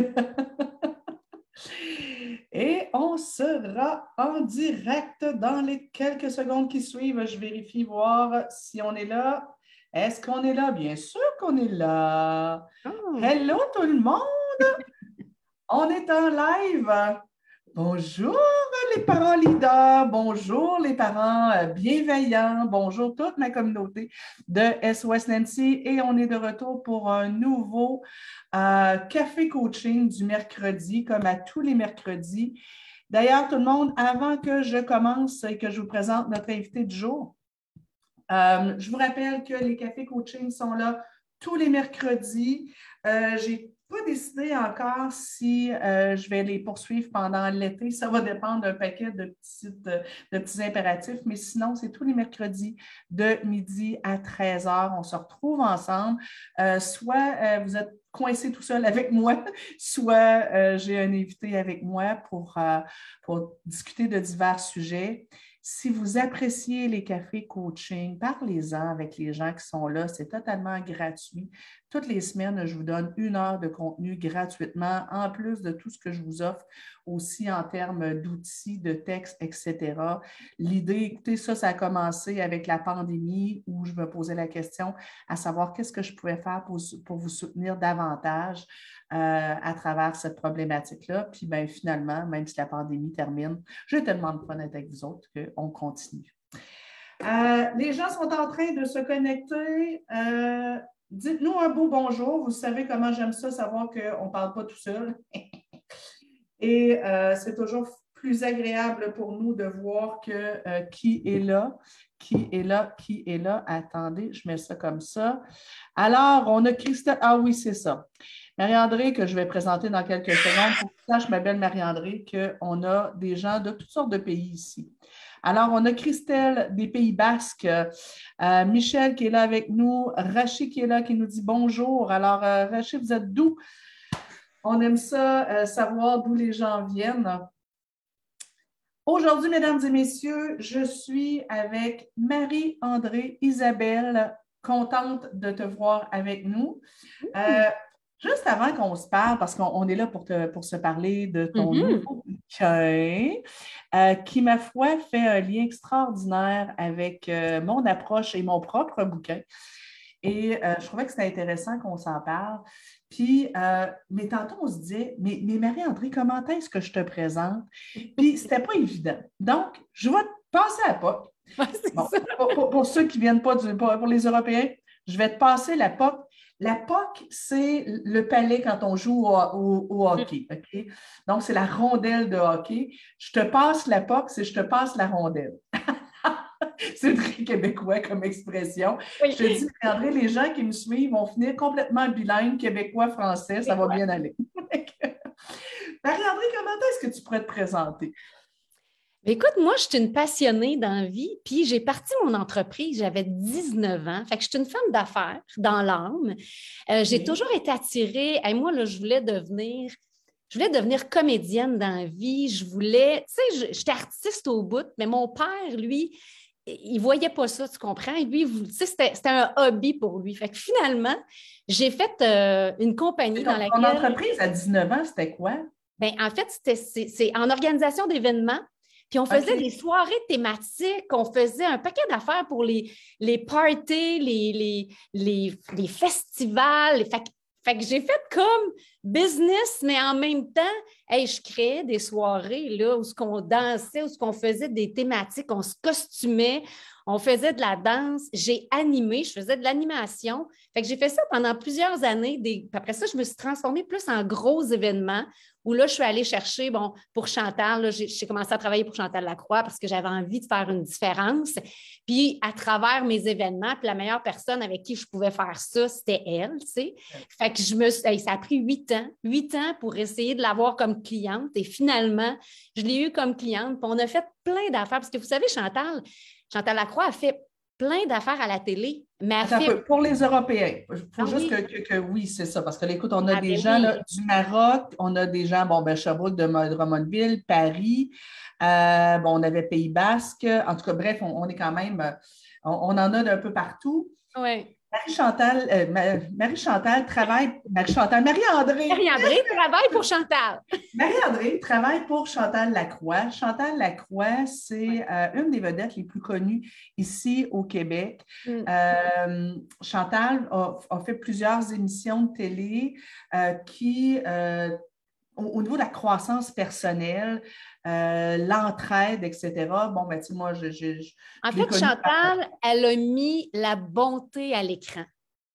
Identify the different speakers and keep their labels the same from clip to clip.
Speaker 1: Et on sera en direct dans les quelques secondes qui suivent. Je vérifie voir si on est là. Est-ce qu'on est là? Bien sûr qu'on est là. Oh. Hello tout le monde! on est en live. Bonjour les parents leaders, bonjour les parents euh, bienveillants, bonjour toute ma communauté de SOS Nancy et on est de retour pour un nouveau euh, café coaching du mercredi comme à tous les mercredis. D'ailleurs, tout le monde, avant que je commence et que je vous présente notre invité du jour, euh, je vous rappelle que les cafés coaching sont là tous les mercredis. J'ai pas décidé encore si euh, je vais les poursuivre pendant l'été. Ça va dépendre d'un paquet de, petites, de petits impératifs, mais sinon, c'est tous les mercredis de midi à 13 h. On se retrouve ensemble. Euh, soit euh, vous êtes coincé tout seul avec moi, soit j'ai un invité avec moi pour, pour discuter de divers sujets. Si vous appréciez les cafés coaching, parlez-en avec les gens qui sont là. C'est totalement gratuit. Toutes les semaines, je vous donne une heure de contenu gratuitement, en plus de tout ce que je vous offre aussi en termes d'outils, de textes, etc. L'idée, écoutez, ça, ça a commencé avec la pandémie où je me posais la question à savoir qu'est-ce que je pouvais faire pour, pour vous soutenir davantage euh, à travers cette problématique-là. Puis ben, finalement, même si la pandémie termine, j'ai tellement de fun avec vous autres qu'on continue. Euh, les gens sont en train de se connecter. Euh, Dites-nous un beau bonjour. Vous savez comment j'aime ça, savoir qu'on ne parle pas tout seul. Et c'est toujours plus agréable pour nous de voir que qui est là, qui est là, qui est là. Attendez, je mets ça comme ça. Alors, on a Christelle. Ah oui, c'est ça. Marie-André, que je vais présenter dans quelques secondes, pour que tu saches, ma belle Marie-André, qu'on a des gens de toutes sortes de pays ici. Alors, on a Christelle des Pays Basques, euh, Michel qui est là avec nous, Rachid qui est là, qui nous dit bonjour. Alors, euh, Rachid, vous êtes d'où? On aime ça, euh, savoir d'où les gens viennent. Aujourd'hui, mesdames et messieurs, je suis avec Marie-André Isabelle, contente de te voir avec nous. Juste avant qu'on se parle, parce qu'on est là pour, pour se parler de ton mm-hmm. nouveau bouquin, euh, qui, ma foi, fait un lien extraordinaire avec euh, mon approche et mon propre bouquin. Et euh, je trouvais que c'était intéressant qu'on s'en parle. Puis, mais tantôt, on se disait, mais, mais Marie-André, comment est-ce que je te présente? Puis, c'était pas évident. Donc, je vais te passer à POC. pour, ceux qui ne viennent pas du, pour, les Européens, je vais te passer la POC la POC, c'est le palais quand on joue au, hockey. Donc, c'est la rondelle de hockey. Je te passe la POC, c'est je te passe la rondelle. c'est très québécois comme expression. Je te dis, André, les gens qui me suivent vont finir complètement bilingues, québécois-français, ça va bien aller. Marie-André, comment est-ce que tu pourrais te présenter?
Speaker 2: Écoute, moi, je suis une passionnée dans vie, puis j'ai parti mon entreprise, j'avais 19 ans. Fait que je suis une femme d'affaires dans l'âme. Euh, j'ai toujours été attirée. Et moi, là, je voulais devenir. Je voulais devenir comédienne dans la vie. Je voulais, tu sais, j'étais artiste au bout, mais mon père, lui, il ne voyait pas ça, tu comprends? Lui, tu sais, c'était un hobby pour lui. Fait que finalement, j'ai fait euh, une compagnie dans laquelle.
Speaker 1: Ton entreprise à 19 ans, c'était quoi?
Speaker 2: Bien, en fait, c'est en organisation d'événements. Puis on faisait des soirées thématiques, on faisait un paquet d'affaires pour les, les parties, les, les, les, festivals. Fait, fait que j'ai fait comme business, mais en même temps, hey, je créais des soirées là, où on dansait, où on faisait des thématiques, on se costumait, on faisait de la danse, j'ai animé, je faisais de l'animation. Fait que j'ai fait ça pendant plusieurs années. Après ça, je me suis transformée plus en gros événements où là, je suis allée chercher, bon, pour Chantal, j'ai commencé à travailler pour Chantal Lacroix parce que j'avais envie de faire une différence. Puis, à travers mes événements, puis la meilleure personne avec qui je pouvais faire ça, c'était elle, tu. Fait que je me ça a pris huit ans, huit ans pour essayer de l'avoir comme cliente. Et finalement, je l'ai eu comme cliente. Puis on a fait plein d'affaires parce que vous savez, Chantal, Chantal Lacroix a fait plein d'affaires à la télé.
Speaker 1: Mais Pour les Européens, il faut ah juste Que, oui, c'est ça. Parce que, écoute, on a ah, des ben gens du Maroc, on a des gens, bon, ben, Sherbrooke de Drummondville, Paris, euh, bon, on avait Pays Basque. En tout cas, bref, on, est quand même, on, en a d'un peu partout.
Speaker 2: Oui.
Speaker 1: Marie-Chantal, euh, Marie-Chantal travaille, Marie-Chantal, Marie-André.
Speaker 2: Marie-André travaille pour Chantal.
Speaker 1: Marie-André travaille pour Chantal Lacroix. Chantal Lacroix, c'est euh, une des vedettes les plus connues ici au Québec. Mm. Euh, Chantal a, fait plusieurs émissions de télé qui au, niveau de la croissance personnelle, euh, l'entraide, etc. Bon, ben, tu moi, je.
Speaker 2: en fait, Chantal, elle a mis la bonté à l'écran.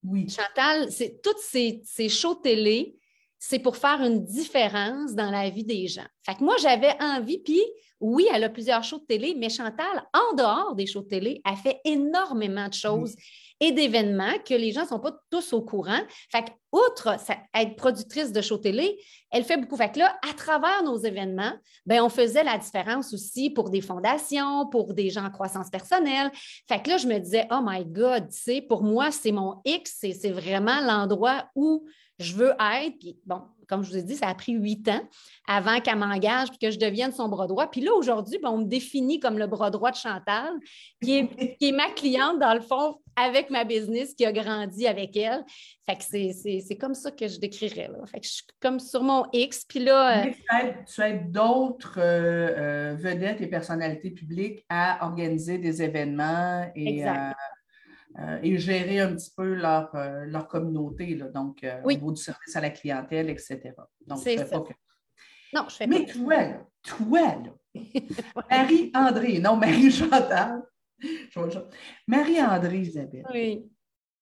Speaker 1: Oui.
Speaker 2: Chantal, c'est toutes ces, ces shows télé, c'est pour faire une différence dans la vie des gens. Fait que moi, j'avais envie, puis oui, elle a plusieurs shows de télé, mais Chantal, en dehors des shows de télé, elle fait énormément de choses et d'événements que les gens ne sont pas tous au courant. Fait outre être productrice de show télé, elle fait beaucoup. Fait que là, à travers nos événements, ben, on faisait la différence aussi pour des fondations, pour des gens en croissance personnelle. Fait que là, je me disais, oh my God, tu pour moi, c'est mon X, c'est vraiment l'endroit où je veux être. Puis bon, comme je vous ai dit, ça a pris huit ans avant qu'elle m'engage et que je devienne son bras droit. Puis là, aujourd'hui, ben, on me définit comme le bras droit de Chantal, qui est, qui est ma cliente, dans le fond, avec ma business, qui a grandi avec elle. Fait que c'est comme ça que je décrirais. Là. Fait que je suis comme sur mon X. Puis là.
Speaker 1: Euh, tu aides d'autres euh, euh, vedettes et personnalités publiques à organiser des événements et. Euh, et gérer un petit peu leur, euh, leur communauté, là, donc euh, au niveau du service à la clientèle, etc. Donc,
Speaker 2: je fais Pas que... Non, je fais
Speaker 1: Mais toi, là, toi, là, Marie-André, non, Marie-Chantal, Marie-André Isabelle,
Speaker 2: oui.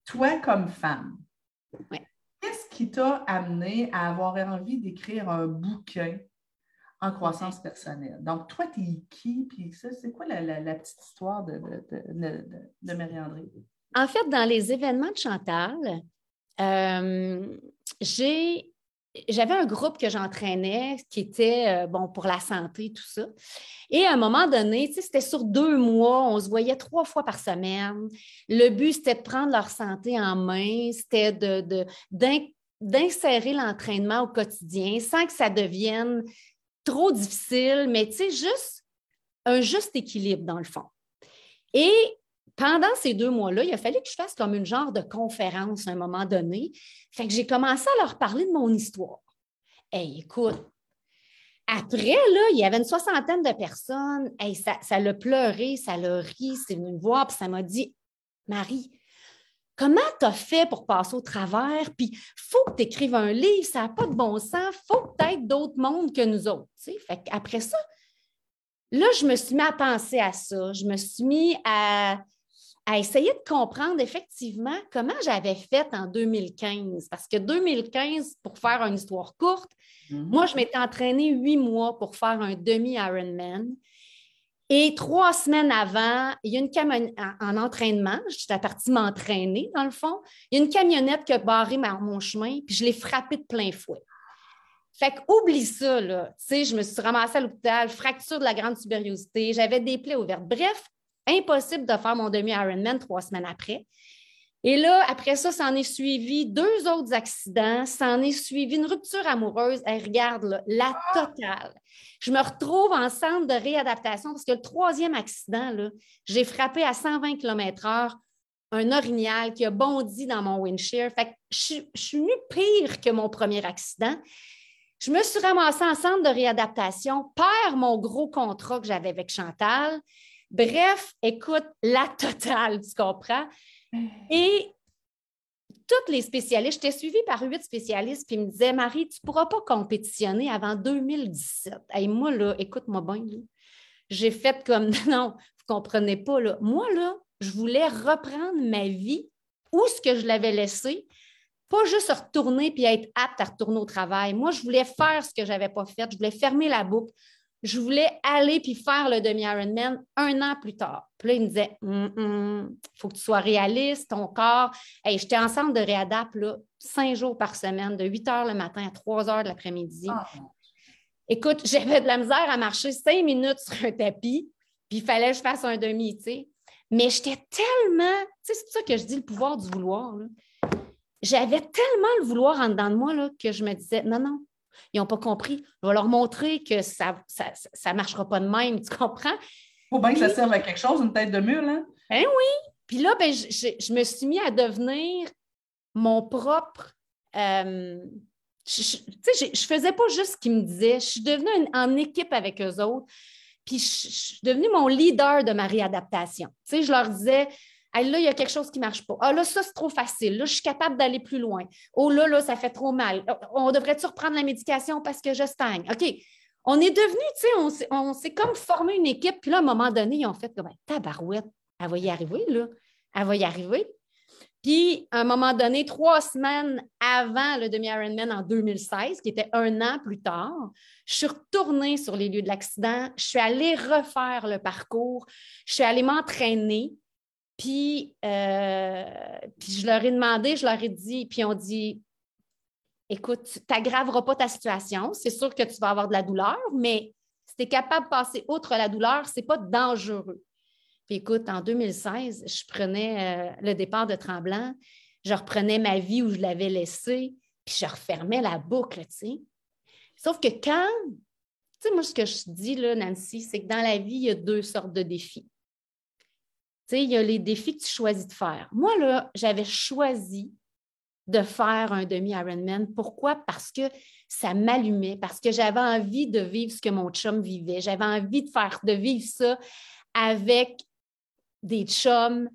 Speaker 1: toi comme femme,
Speaker 2: oui.
Speaker 1: qu'est-ce qui t'a amené à avoir envie d'écrire un bouquin en croissance personnelle? Donc, toi, tu es qui? Puis ça, c'est quoi la, la, petite histoire de, de, de, de Marie-André?
Speaker 2: En fait, dans les événements de Chantal, euh, j'avais un groupe que j'entraînais qui était euh, bon pour la santé, tout ça. Et à un moment donné, c'était sur deux mois, on se voyait trois fois par semaine. Le but, c'était de prendre leur santé en main, c'était de, d'insérer l'entraînement au quotidien sans que ça devienne trop difficile, mais tu sais, juste un juste équilibre dans le fond. Et pendant ces deux mois-là, il a fallu que je fasse comme une genre de conférence à un moment donné. Fait que j'ai commencé à leur parler de mon histoire. Hey, écoute, après, là, il y avait une soixantaine de personnes. Hey, ça, ça l'a pleuré, ça l'a ri, c'est venu me voir, puis ça m'a dit Marie, comment tu as fait pour passer au travers? Puis, faut que tu écrives un livre, ça n'a pas de bon sens, faut peut-être d'autres mondes que nous autres. Fait Après ça, là, je me suis mis à penser à ça. Je me suis mis à à essayer de comprendre effectivement comment j'avais fait en 2015. Parce que 2015, pour faire une histoire courte, mhm. moi, je m'étais entraînée huit mois pour faire un demi-Ironman. Et trois semaines avant, il y a une camionnette en entraînement, j'étais partie m'entraîner dans le fond. Il y a une camionnette qui a barré mon chemin, puis je l'ai frappée de plein fouet. Fait que oublie ça, là. Tu sais, je me suis ramassée à l'hôpital, fracture de la grande tubérosité, j'avais des plaies ouvertes. Bref, Impossible de faire mon demi-Ironman trois semaines après. Et là, après ça, s'en est suivi deux autres accidents, s'en est suivi une rupture amoureuse. Et regarde, la totale. Je me retrouve en centre de réadaptation parce que le troisième accident, j'ai frappé à 120 km/h un orignal qui a bondi dans mon windshield. Fait que je, je suis venue pire que mon premier accident. Je me suis ramassée en centre de réadaptation, perds mon gros contrat que j'avais avec Chantal. Bref, écoute, la totale, tu comprends? Et tous les spécialistes, j'étais suivie par huit spécialistes, puis ils me disaient, Marie, tu ne pourras pas compétitionner avant 2017. Et moi, là, écoute-moi bien, j'ai fait comme, non, vous ne comprenez pas, là. Moi, là, je voulais reprendre ma vie où ce que je l'avais laissé, pas juste retourner puis être apte à retourner au travail. Moi, je voulais faire ce que je n'avais pas fait. Je voulais fermer la boucle je voulais aller puis faire le demi-Ironman un an plus tard. Puis là, il me disait il faut que tu sois réaliste, ton corps. Hey, J'étais ensemble de réadapt là, cinq jours par semaine, de 8 heures le matin à 3 heures de l'après-midi. Ah. Écoute, j'avais de la misère à marcher cinq minutes sur un tapis, puis il fallait que je fasse un demi, tu sais. Mais j'étais tellement, tu sais, c'est pour ça que je dis le pouvoir du vouloir. J'avais tellement le vouloir en dedans de moi là, que je me disais, non, non, ils n'ont pas compris. Je vais leur montrer que ça ne ça, marchera pas de même, tu comprends?
Speaker 1: Il faut bien que ça serve à quelque chose, une tête de mule, hein?
Speaker 2: Ben oui! Puis là, ben, je, me suis mis à devenir mon propre. Euh, je, ne faisais pas juste ce qu'ils me disaient. Je suis devenue en équipe avec eux autres. Puis je, suis devenue mon leader de ma réadaptation. Tu sais, je leur disais, là, il y a quelque chose qui ne marche pas. Ah, là, ça, c'est trop facile. Là, je suis capable d'aller plus loin. Oh, là, là, ça fait trop mal. On devrait-tu reprendre la médication parce que je stagne? OK. On est devenu, tu sais, on, s'est comme formé une équipe. Puis là, à un moment donné, ils ont fait comme, tabarouette, elle va y arriver, là. Elle va y arriver. Puis, à un moment donné, trois semaines avant le demi-Ironman en 2016, qui était un an plus tard, je suis retournée sur les lieux de l'accident. Je suis allée refaire le parcours. Je suis allée m'entraîner. Puis, euh, puis je leur ai demandé, je leur ai dit, puis on dit écoute, tu n'aggraveras pas ta situation. C'est sûr que tu vas avoir de la douleur, mais si tu es capable de passer outre la douleur, ce n'est pas dangereux. Puis écoute, en 2016, je prenais euh, le départ de Tremblant, je reprenais ma vie où je l'avais laissée, puis je refermais la boucle, tu sais. Sauf que quand, tu sais, moi, ce que je dis, là, Nancy, c'est que dans la vie, il y a deux sortes de défis. Tu sais, il y a les défis que tu choisis de faire. Moi, là, j'avais choisi de faire un demi-Ironman. Pourquoi? Parce que ça m'allumait, parce que j'avais envie de vivre ce que mon chum vivait. J'avais envie de faire, de vivre ça avec des chums.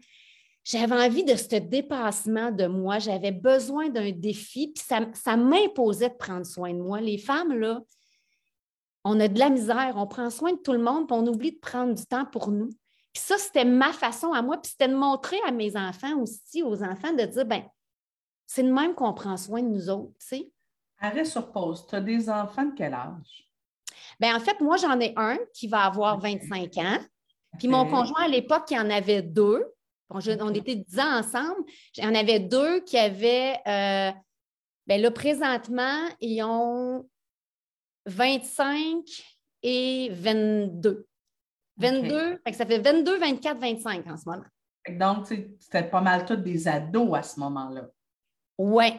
Speaker 2: J'avais envie de ce dépassement de moi. J'avais besoin d'un défi, puis ça, ça m'imposait de prendre soin de moi. Les femmes, là, on a de la misère, on prend soin de tout le monde, puis on oublie de prendre du temps pour nous. Puis ça, c'était ma façon à moi, puis c'était de montrer à mes enfants aussi, aux enfants, de dire, ben c'est de même qu'on prend soin de nous autres, tu sais.
Speaker 1: Arrête sur pause. Tu as des enfants de quel âge?
Speaker 2: Bien, en fait, moi, j'en ai un qui va avoir 25 ans. Puis mon conjoint, à l'époque, il en avait deux. On était 10 ans ensemble. J'en avais deux qui avaient, euh, bien là, présentement, ils ont 25 et 22. 22, ça fait 22, 24, 25 en ce moment.
Speaker 1: Donc, c'était pas mal tous des ados à ce moment-là.
Speaker 2: Oui.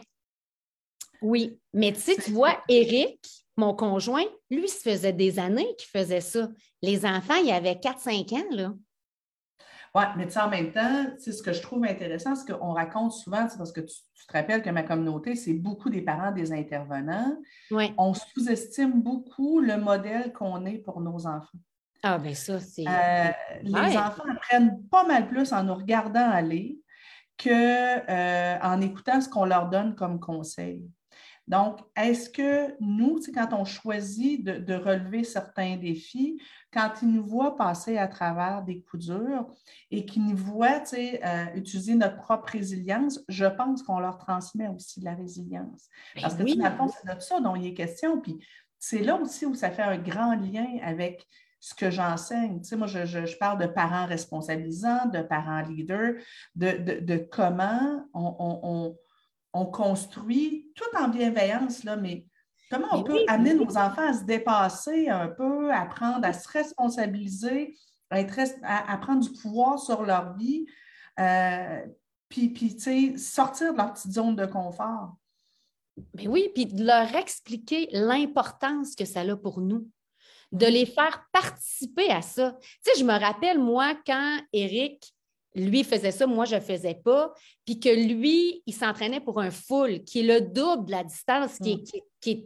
Speaker 2: Oui. Mais tu sais, tu vois, Eric, mon conjoint, lui, ça faisait des années qu'il faisait ça. Les enfants, il y avait 4-5 ans, là.
Speaker 1: Oui, mais tu sais, en même temps, ce que je trouve intéressant, c'est qu'on raconte souvent, parce que tu, te rappelles que ma communauté, c'est beaucoup des parents des intervenants.
Speaker 2: Ouais.
Speaker 1: On sous-estime beaucoup le modèle qu'on est pour nos enfants.
Speaker 2: Ah, bien ça, c'est.
Speaker 1: Euh, les enfants apprennent pas mal plus en nous regardant aller qu'en euh, écoutant ce qu'on leur donne comme conseil. Donc, est-ce que nous, quand on choisit de, relever certains défis, quand ils nous voient passer à travers des coups durs et qu'ils nous voient euh, utiliser notre propre résilience, je pense qu'on leur transmet aussi de la résilience. Ben Parce que, oui. fond, c'est de ça dont il est question. Puis, c'est là aussi où ça fait un grand lien avec ce que j'enseigne. Tu sais, moi, je, parle de parents responsabilisants, de parents leaders, de, comment on, construit tout en bienveillance, là, mais comment on peut amener nos enfants à se dépasser un peu, à apprendre à se responsabiliser, à, être, à, prendre du pouvoir sur leur vie, euh, puis, puis tu sais, sortir de leur petite zone de confort.
Speaker 2: Mais oui, puis de leur expliquer l'importance que ça a pour nous de les faire participer à ça. Tu sais, je me rappelle, moi, quand Eric, lui, faisait ça, moi, je ne faisais pas, puis que lui, il s'entraînait pour un full, qui est le double de la distance, qui, mm.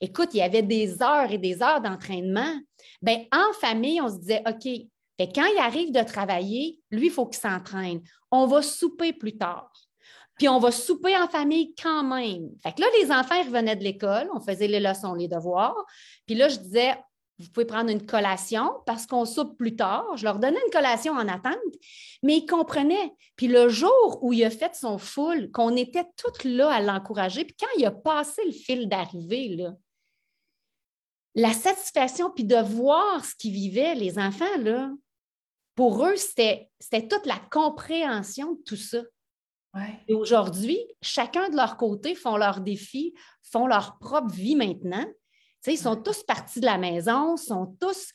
Speaker 2: Écoute, il y avait des heures et des heures d'entraînement. Bien, en famille, on se disait, OK, quand il arrive de travailler, lui, il faut qu'il s'entraîne. On va souper plus tard. Puis on va souper en famille quand même. Fait que là, les enfants revenaient de l'école, on faisait les leçons, les devoirs. Puis là, je disais, vous pouvez prendre une collation parce qu'on soupe plus tard. Je leur donnais une collation en attente, mais ils comprenaient. Puis le jour où il a fait son full, qu'on était toutes là à l'encourager, puis quand il a passé le fil d'arrivée, la satisfaction, puis de voir ce qu'ils vivaient, les enfants, là, pour eux, c'était toute la compréhension de tout ça. Et aujourd'hui, chacun de leur côté font leurs défis, font leur propre vie maintenant ils sont tous partis de la maison, sont tous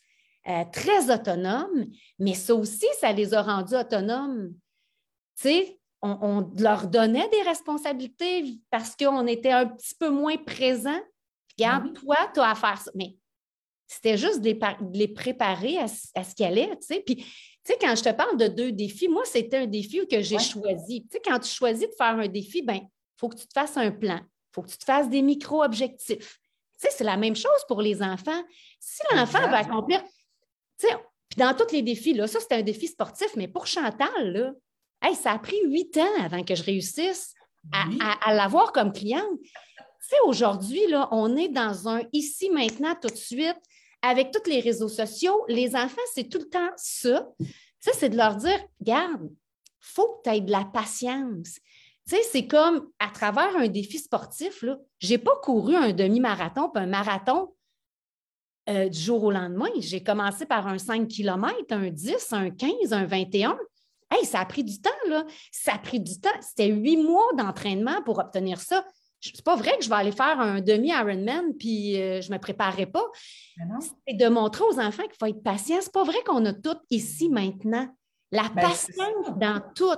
Speaker 2: euh, très autonomes, mais ça aussi, ça les a rendus autonomes. on, leur donnait des responsabilités parce qu'on était un petit peu moins présent. Regarde, toi, tu as à faire ça. Mais C'était juste de les, préparer à, ce qu'elle est. Puis, tu sais, quand je te parle de deux défis, moi, c'était un défi que j'ai choisi. Tu sais, quand tu choisis de faire un défi, ben, il faut que tu te fasses un plan. Il faut que tu te fasses des micro-objectifs. Tu sais, c'est la même chose pour les enfants. Si l'enfant va accomplir, tu sais, puis dans tous les défis, là, ça, c'est un défi sportif, mais pour Chantal, là, ça a pris huit ans avant que je réussisse à, l'avoir comme cliente. Tu sais, aujourd'hui, là, on est dans un ici, maintenant, tout de suite, avec tous les réseaux sociaux. Les enfants, c'est tout le temps ça. Ça, c'est de leur dire, garde, faut que tu aies de la patience. Tu sais, c'est comme à travers un défi sportif, je n'ai pas couru un demi-marathon, puis un marathon euh, du jour au lendemain. J'ai commencé par un 5 km, un 10, un 15, un 21. Hey, ça a pris du temps, là. Ça a pris du temps. C'était huit mois d'entraînement pour obtenir ça. C'est pas vrai que je vais aller faire un demi-Ironman puis euh, je ne me préparerai pas. C'est de montrer aux enfants qu'il faut être patient. C'est pas vrai qu'on a tout ici maintenant. La ben, patience dans tout.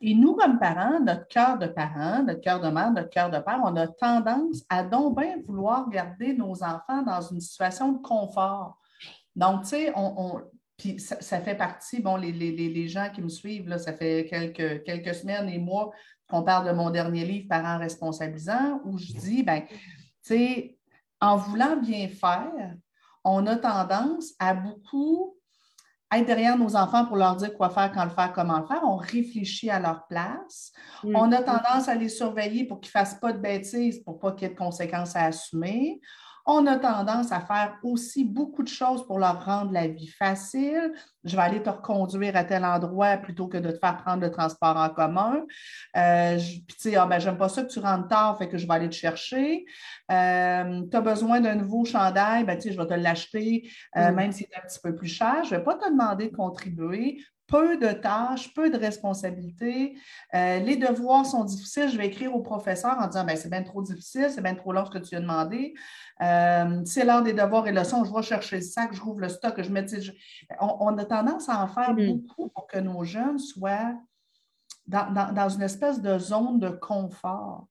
Speaker 1: Et nous, comme parents, notre cœur de parents, notre cœur de mère, notre cœur de père, on a tendance à donc bien vouloir garder nos enfants dans une situation de confort. Donc, tu sais, on, puis ça, fait partie, bon, les, les, gens qui me suivent, là, ça fait quelques, quelques semaines et mois qu'on parle de mon dernier livre, Parents responsabilisants, où je dis, ben, tu sais, en voulant bien faire, on a tendance à beaucoup être derrière nos enfants pour leur dire quoi faire, quand le faire, comment le faire. On réfléchit à leur place. On a tendance à les surveiller pour qu'ils ne fassent pas de bêtises, pour pas qu'il y ait de conséquences à assumer. On a tendance à faire aussi beaucoup de choses pour leur rendre la vie facile. Je vais aller te reconduire à tel endroit plutôt que de te faire prendre le transport en commun. Euh, puis, tu sais, ah, ben, j'aime pas ça que tu rentres tard, fait que je vais aller te chercher. Euh, tu as besoin d'un nouveau chandail, ben, tu sais, je vais te l'acheter, euh, mm. même s'il est un petit peu plus cher. Je ne vais pas te demander de contribuer peu de tâches, peu de responsabilités. Euh, les devoirs sont difficiles. Je vais écrire au professeur en disant ben, c'est bien trop difficile, c'est bien trop long ce que tu as demandé. Euh, c'est l'heure des devoirs et leçons, je vais chercher le sac, je rouvre le stock, je mets. On, a tendance à en faire mm-hmm. beaucoup pour que nos jeunes soient dans, une espèce de zone de confort.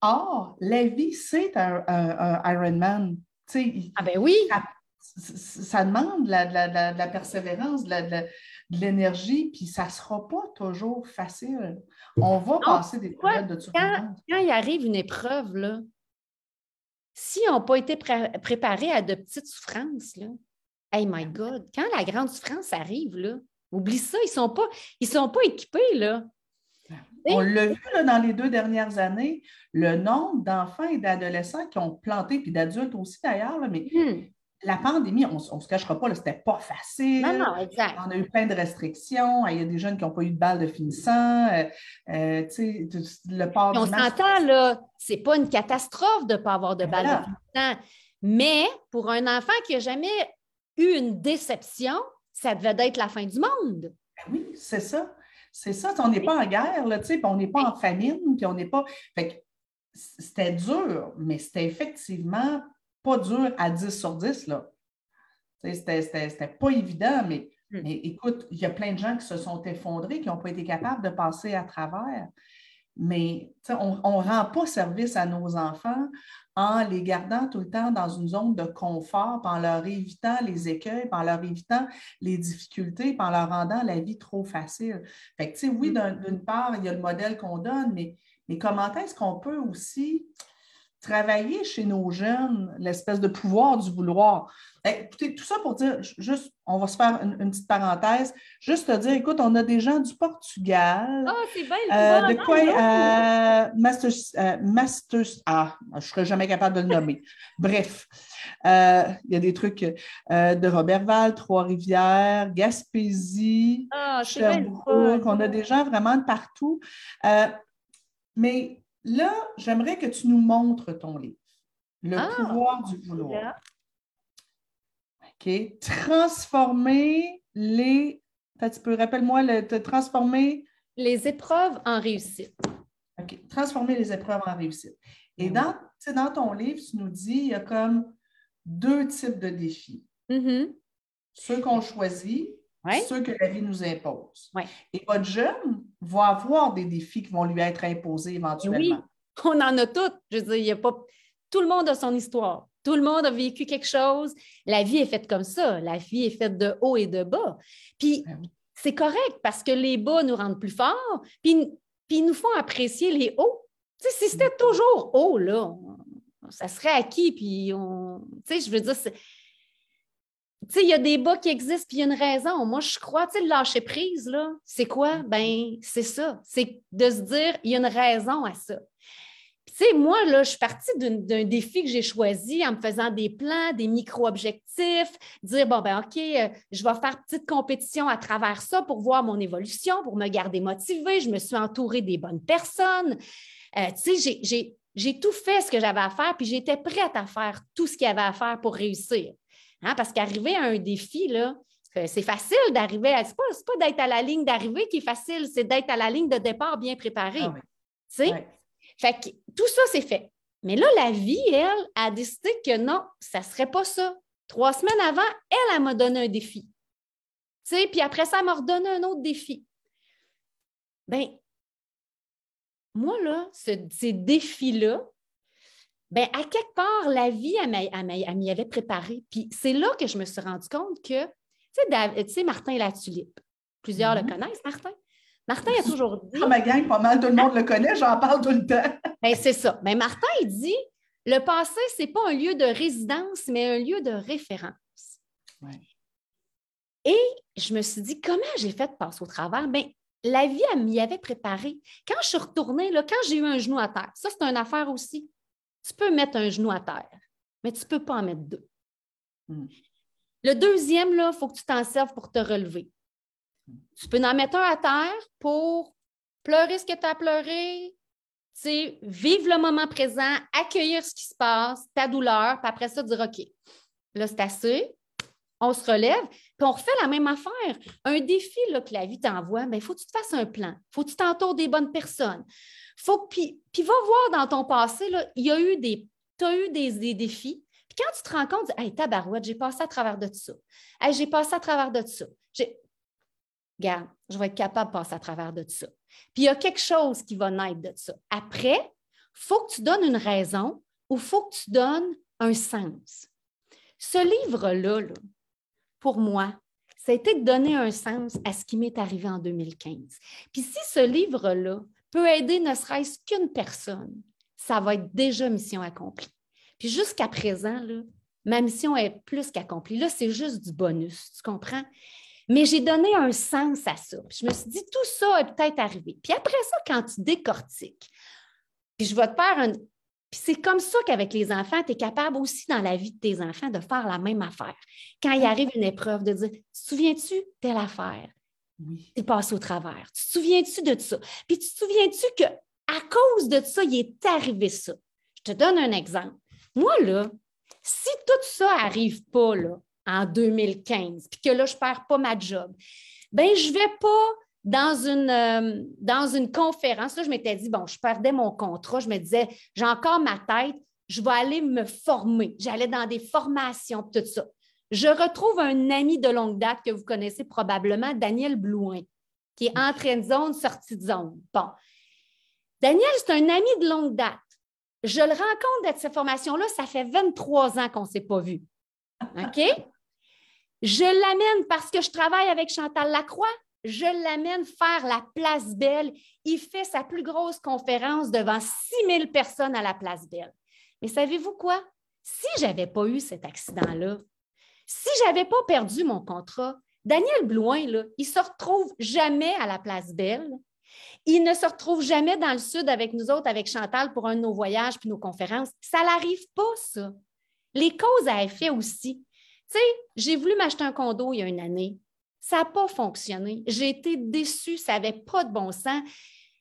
Speaker 1: Or, la vie, c'est un, Ironman.
Speaker 2: ah ben oui!
Speaker 1: Ça, demande de la, persévérance, de la, de l'énergie, puis ça ne sera pas toujours facile. On va passer des périodes de turbulence.
Speaker 2: Quand, il arrive une épreuve, là, si on n'a pas été préparé à de petites souffrances, là, hey my God, quand la grande souffrance arrive, là, oublie ça, ils ne sont, pas, sont pas équipés. Là.
Speaker 1: On l'a vu dans les deux dernières années, le nombre d'enfants et d'adolescents qui ont planté, puis d'adultes aussi d'ailleurs, mais hmm la pandémie, on ne se cachera pas, c'était pas facile.
Speaker 2: Non, non, exact.
Speaker 1: On a eu plein de restrictions. Il y a des jeunes qui n'ont pas eu de balle de finissant. Euh, euh, le port
Speaker 2: On s'entend, là, c'est pas une catastrophe de ne pas avoir de balle de finissant. Mais pour un enfant qui n'a jamais eu une déception, ça devait être la fin du monde.
Speaker 1: Ben oui, c'est ça. C'est ça. On n'est pas en guerre, là, puis on n'est pas en famine, puis on n'est pas. Fait c'était dur, mais c'était effectivement pas dur à 10 sur 10. Là. C'était pas évident, hmm. mais, écoute, il y a plein de gens qui se sont effondrés, qui n'ont pas été capables de passer à travers. Mais on ne rend pas service à nos enfants en les gardant tout le temps dans une zone de confort, en leur évitant les écueils, en leur évitant les difficultés, en leur rendant la vie trop facile. Fait que, oui, hmm. d'une part, il y a le modèle qu'on donne, mais, mais comment est-ce qu'on peut aussi travailler chez nos jeunes l'espèce de pouvoir du vouloir. Eh, écoutez, tout ça pour dire, juste, on va se faire une, petite parenthèse, juste te dire, écoute, on a des gens du Portugal.
Speaker 2: Ah, c'est bien,
Speaker 1: euh, De quoi euh, Masters, euh, ah, je ne serais jamais capable de le nommer. Bref, euh, il y a des trucs de Robertval, Trois-Rivières, Gaspésie,
Speaker 2: ah,
Speaker 1: Sherbrooke, on a des gens vraiment de partout. mais Là, j'aimerais que tu nous montres ton livre. Le ah, pouvoir du vouloir. OK. Transformer les. Tu peux, rappelle-moi, le, transformer.
Speaker 2: Les épreuves en réussite.
Speaker 1: OK. Transformer les épreuves en réussite. Et dans, dans ton livre, tu nous dis, il y a comme deux types de défis.
Speaker 2: Mm-hmm.
Speaker 1: Ceux qu'on choisit, ceux que la vie nous impose.
Speaker 2: Et
Speaker 1: votre jeune va avoir des défis qui vont lui être imposés éventuellement.
Speaker 2: Oui, on en a toutes. Je veux dire, il y a pas... Tout le monde a son histoire. Tout le monde a vécu quelque chose. La vie est faite comme ça. La vie est faite de haut et de bas. Puis
Speaker 1: Ben
Speaker 2: c'est correct parce que les bas nous rendent plus forts, puis, puis ils nous font apprécier les hauts. Si c'était toujours haut, là, ça serait acquis, puis on. Tu sais, je veux dire, tu sais, il y a des bas qui existent, puis il y a une raison. Moi, je crois, tu sais, le lâcher prise, là, c'est quoi? Ben, c'est ça. C'est de se dire, il y a une raison à ça. Puis, tu sais, moi, là, je suis partie d'un défi que j'ai choisi en me faisant des plans, des micro-objectifs, dire, bon, ben, OK, euh, je vais faire petite compétition à travers ça pour voir mon évolution, pour me garder motivée. Je me suis entourée des bonnes personnes. Euh, tu sais, j'ai tout fait ce que j'avais à faire, puis j'étais prête à faire tout ce qu'il y avait à faire pour réussir. Hein, parce qu'arriver à un défi, là, euh, c'est facile d'arriver à. Pas, c'est pas d'être à la ligne d'arrivée qui est facile, c'est d'être à la ligne de départ bien préparée.
Speaker 1: Ah oui.
Speaker 2: Tu sais?
Speaker 1: Ouais.
Speaker 2: Fait que tout ça, c'est fait. Mais là, la vie, elle, a décidé que non, ça ne serait pas ça. Trois semaines avant, elle, elle m'a donné un défi. Tu sais, puis après ça, elle m'a redonné un autre défi. Bien, moi, là, ce- ces défis-là, ben, à quelque part, la vie, elle, m'y avait préparé. Puis c'est là que je me suis rendu compte que, tu sais, Martin Latulippe, plusieurs
Speaker 1: Mhm.
Speaker 2: le connaissent, Martin? Martin a toujours dit.
Speaker 1: Dans ma gang, pas mal, tout le monde le connaît, j'en parle tout le temps.
Speaker 2: Ben, c'est ça. Mais Martin, il dit le passé, ce n'est pas un lieu de résidence, mais un lieu de référence.
Speaker 1: Ouais.
Speaker 2: Et je me suis dit, comment j'ai fait de passer au travers? Bien, la vie, elle m'y avait préparé. Quand je suis retournée, là, quand j'ai eu un genou à terre, ça, c'est une affaire aussi. Tu peux mettre un genou à terre, mais tu ne peux pas en mettre deux.
Speaker 1: Hmm.
Speaker 2: Le deuxième, il faut que tu t'en serves pour te relever. Tu peux en mettre un à terre pour pleurer ce que tu as pleuré, tu sais, vivre le moment présent, accueillir ce qui se passe, ta douleur, puis après ça, dire OK, là, c'est assez, on se relève, puis on refait la même affaire. Un défi là, que la vie t'envoie, il faut que tu te fasses un plan, il faut que tu t'entoures des bonnes personnes. Faut, puis, puis va voir dans ton passé, là, il y a eu des, tu as eu des, des défis. Puis quand tu te rends compte, hey, tabarouette, j'ai passé à travers de ça. Hey, j'ai passé à travers de ça. Regarde, je vais être capable de passer à travers de ça. Puis il y a quelque chose qui va naître de ça. Après, il faut que tu donnes une raison ou il faut que tu donnes un sens. Ce livre-là, là, pour moi, ça a été de donner un sens à ce qui m'est arrivé en 2015. Puis si ce livre-là peut aider ne serait-ce qu'une personne, ça va être déjà mission accomplie. Puis jusqu'à présent, là, ma mission est plus qu'accomplie. Là, c'est juste du bonus, tu comprends? Mais j'ai donné un sens à ça. Puis je me suis dit, tout ça est peut-être arrivé. Puis après ça, quand tu décortiques, puis je vais te faire un. Puis c'est comme ça qu'avec les enfants, tu es capable aussi dans la vie de tes enfants de faire la même affaire. Quand il arrive une épreuve, de dire souviens-tu telle affaire?
Speaker 1: Oui.
Speaker 2: Tu au travers. Tu te souviens-tu de ça? Puis tu te souviens-tu que à cause de ça, il est arrivé ça? Je te donne un exemple. Moi, là, si tout ça n'arrive pas là, en 2015, puis que là, je ne perds pas ma job, ben je ne vais pas dans une, euh, dans une conférence. Là, je m'étais dit, bon, je perdais mon contrat. Je me disais, j'ai encore ma tête, je vais aller me former. J'allais dans des formations, tout ça. Je retrouve un ami de longue date que vous connaissez probablement, Daniel Blouin, qui est entrée de zone, sortie de zone. Bon. Daniel, c'est un ami de longue date. Je le rencontre à cette formation-là, ça fait 23 ans qu'on ne s'est pas vu. OK? Je l'amène parce que je travaille avec Chantal Lacroix. Je l'amène faire la Place Belle. Il fait sa plus grosse conférence devant 6000 personnes à la Place Belle. Mais savez-vous quoi? Si je n'avais pas eu cet accident-là, si je n'avais pas perdu mon contrat, Daniel Blouin, là, il ne se retrouve jamais à la Place Belle. Il ne se retrouve jamais dans le sud avec nous autres, avec Chantal, pour un de nos voyages puis nos conférences. Ça n'arrive pas, ça. Les causes à effet aussi. Tu sais, j'ai voulu m'acheter un condo il y a une année. Ça n'a pas fonctionné. J'ai été déçue, ça n'avait pas de bon sens.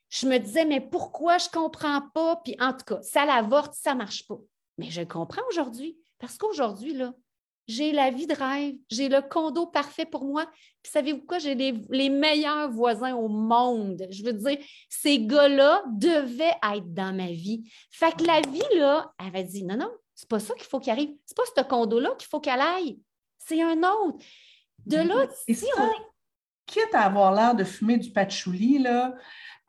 Speaker 2: Je me disais, mais pourquoi? Je ne comprends pas? Puis en tout cas, ça l'avorte, ça ne marche pas. Mais je comprends aujourd'hui, parce qu'aujourd'hui, là, j'ai la vie de rêve, j'ai le condo parfait pour moi. Puis savez-vous quoi? J'ai les, les, meilleurs voisins au monde. Je veux dire, ces gars-là devaient être dans ma vie. Fait que la vie, là, elle avait dit, non, non, c'est pas ça qu'il faut qu'il arrive. C'est pas ce condo-là qu'il faut qu'elle aille. C'est un autre. De là,
Speaker 1: Et
Speaker 2: si
Speaker 1: ça,
Speaker 2: on est...
Speaker 1: quitte à avoir l'air de fumer du patchouli, là,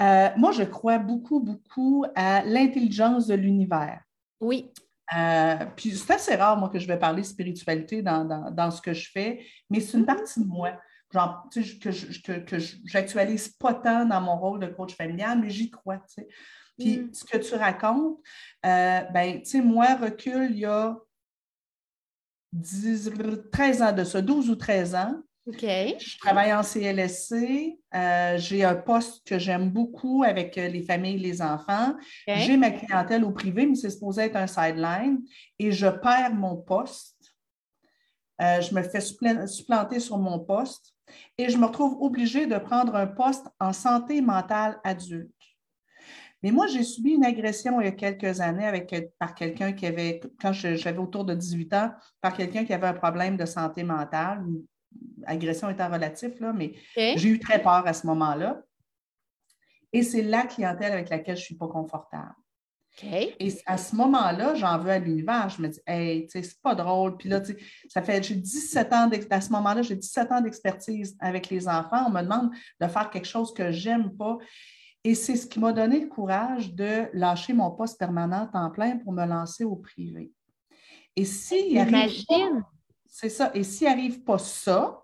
Speaker 1: euh, moi, je crois beaucoup, beaucoup à l'intelligence de l'univers.
Speaker 2: Oui.
Speaker 1: Euh, puis c'est assez rare, moi, que je vais parler spiritualité dans, ce que je fais, mais c'est une mm-hmm. partie de moi. Genre, tu sais, que je que, j'actualise pas tant dans mon rôle de coach familial, mais j'y crois, tu sais. Puis mm. ce que tu racontes, euh, ben, tu sais, moi, recul, il y a 10, 13 ans de ça, 12 ou 13 ans. Je travaille en CLSC. Euh, j'ai un poste que j'aime beaucoup avec euh, les familles et les enfants. J'ai ma clientèle au privé, mais c'est supposé être un sideline. Et je perds mon poste. Euh, je me fais supplanter sur mon poste et je me retrouve obligée de prendre un poste en santé mentale adulte. Mais moi, j'ai subi une agression il y a quelques années avec, par quelqu'un qui avait, quand j'avais autour de 18 ans, par quelqu'un qui avait un problème de santé mentale, agression étant relatif, là, mais j'ai eu très peur à ce moment-là. Et c'est la clientèle avec laquelle je ne suis pas confortable. Et à ce moment-là, j'en veux à l'univers. Je me dis, hey, tu sais, c'est pas drôle. Puis là, tu sais, ça fait, j'ai 17 ans, à ce moment-là, j'ai 17 ans d'expertise avec les enfants. On me demande de faire quelque chose que j'aime pas. Et c'est ce qui m'a donné le courage de lâcher mon poste permanent en plein pour me lancer au privé. Et si
Speaker 2: Imagine!
Speaker 1: C'est ça. Et s'il n'arrive pas ça,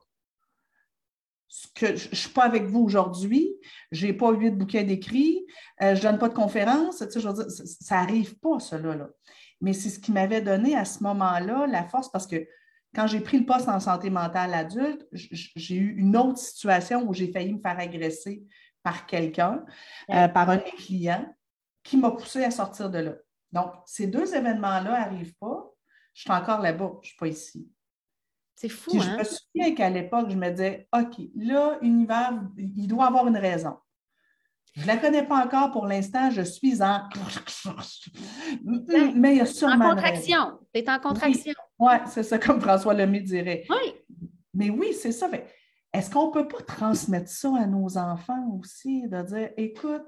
Speaker 1: que je ne suis pas avec vous aujourd'hui, je n'ai pas huit bouquets d'écrits, euh, je ne donne pas de conférences, ça n'arrive pas, cela. Là. Mais c'est ce qui m'avait donné à ce moment-là la force parce que quand j'ai pris le poste en santé mentale adulte, j'ai eu une autre situation où j'ai failli me faire agresser par quelqu'un, euh, par un de mes clients, qui m'a poussé à sortir de là. Donc, ces deux événements-là n'arrivent pas. Je suis encore là-bas, je ne suis pas ici.
Speaker 2: C'est fou. Je
Speaker 1: me hein? souviens qu'à l'époque, je me disais, OK, là, univers, il doit avoir une raison. Je ne la connais pas encore pour l'instant, je suis en. Mais il y a sûrement.
Speaker 2: En contraction. Tu es en contraction.
Speaker 1: Oui, ouais, c'est ça, comme François Lemay dirait.
Speaker 2: Oui.
Speaker 1: Mais oui, c'est ça. Est-ce qu'on ne peut pas transmettre ça à nos enfants aussi, de dire, écoute,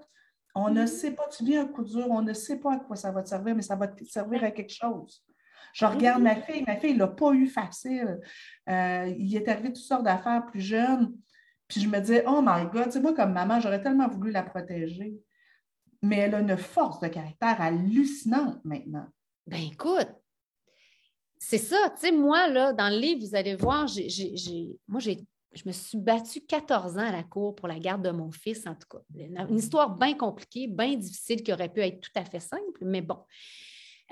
Speaker 1: on ne mm-hmm. sait pas, tu vis un coup dur, on ne sait pas à quoi ça va te servir, mais ça va te servir à quelque chose. Je regarde ma fille, ma fille, elle n'a pas eu facile. Euh, il est arrivé toutes sortes d'affaires plus jeunes. Puis je me disais, oh my God, moi, comme maman, j'aurais tellement voulu la protéger. Mais elle a une force de caractère hallucinante maintenant.
Speaker 2: Ben écoute, c'est ça. Tu sais, moi, là, dans le livre, vous allez voir, moi, j'ai je me suis battue 14 ans à la cour pour la garde de mon fils, en tout cas. Une histoire bien compliquée, bien difficile, qui aurait pu être tout à fait simple, mais bon.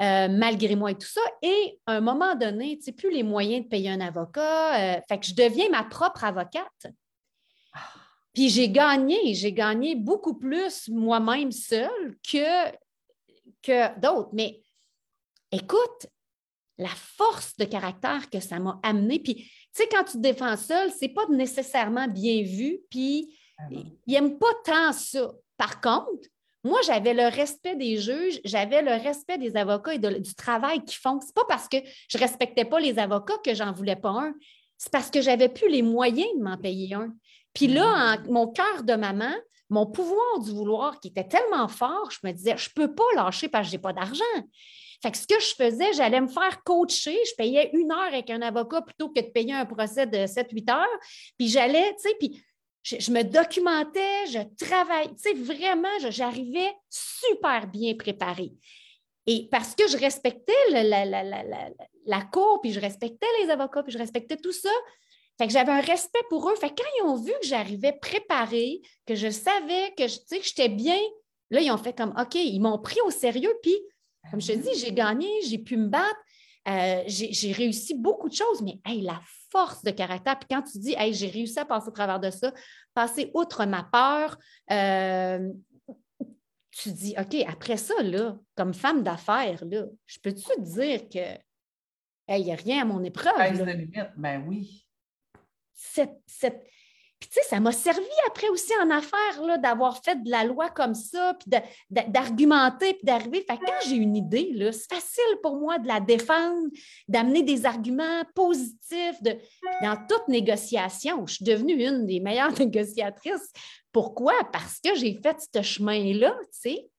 Speaker 2: Euh, malgré moi et tout ça. Et à un moment donné, tu sais, plus les moyens de payer un avocat. Euh, fait que je deviens ma propre avocate. Puis j'ai gagné, j'ai gagné beaucoup plus moi-même seule que, que d'autres. Mais écoute, la force de caractère que ça m'a amené. Puis, tu sais, quand tu te défends seul, c'est pas nécessairement bien vu. Puis, ah ils n'aiment pas tant ça. Par contre, moi, j'avais le respect des juges, j'avais le respect des avocats et du travail qu'ils font. Ce n'est pas parce que je ne respectais pas les avocats que j'en voulais pas un. C'est parce que j'avais plus les moyens de m'en payer un. Puis là, mm. mon cœur de maman, mon pouvoir du vouloir qui était tellement fort, je me disais, je ne peux pas lâcher parce que je n'ai pas d'argent. Fait que ce que je faisais, j'allais me faire coacher. Je payais une heure avec un avocat plutôt que de payer un procès de 7-8 heures. Puis j'allais, tu sais, puis je, me documentais, je travaillais, tu sais, vraiment, j'arrivais super bien préparée. Et parce que je respectais la, cour, puis je respectais les avocats, puis je respectais tout ça, fait que j'avais un respect pour eux. Fait que quand ils ont vu que j'arrivais préparée, que je savais que, que j'étais bien, là, ils ont fait comme, OK, ils m'ont pris au sérieux, puis, comme je te dis, j'ai gagné, j'ai pu me battre, euh, j'ai réussi beaucoup de choses, mais hey, la force de caractère. Puis quand tu dis, hey, j'ai réussi à passer au travers de ça, passer outre ma peur, euh, tu dis, OK, après ça, là, comme femme d'affaires, là, je peux-tu te dire que il n'y a rien à mon épreuve?
Speaker 1: Ben oui.
Speaker 2: Cette, cette, puis, tu sais, ça m'a servi après aussi en affaires d'avoir fait de la loi comme ça, puis d'argumenter, puis d'arriver. Quand j'ai une idée, c'est facile pour moi de la défendre, d'amener des arguments positifs. Dans toute négociation, je suis devenue une des meilleures négociatrices. Pourquoi? Parce que j'ai fait ce chemin-là, tu sais.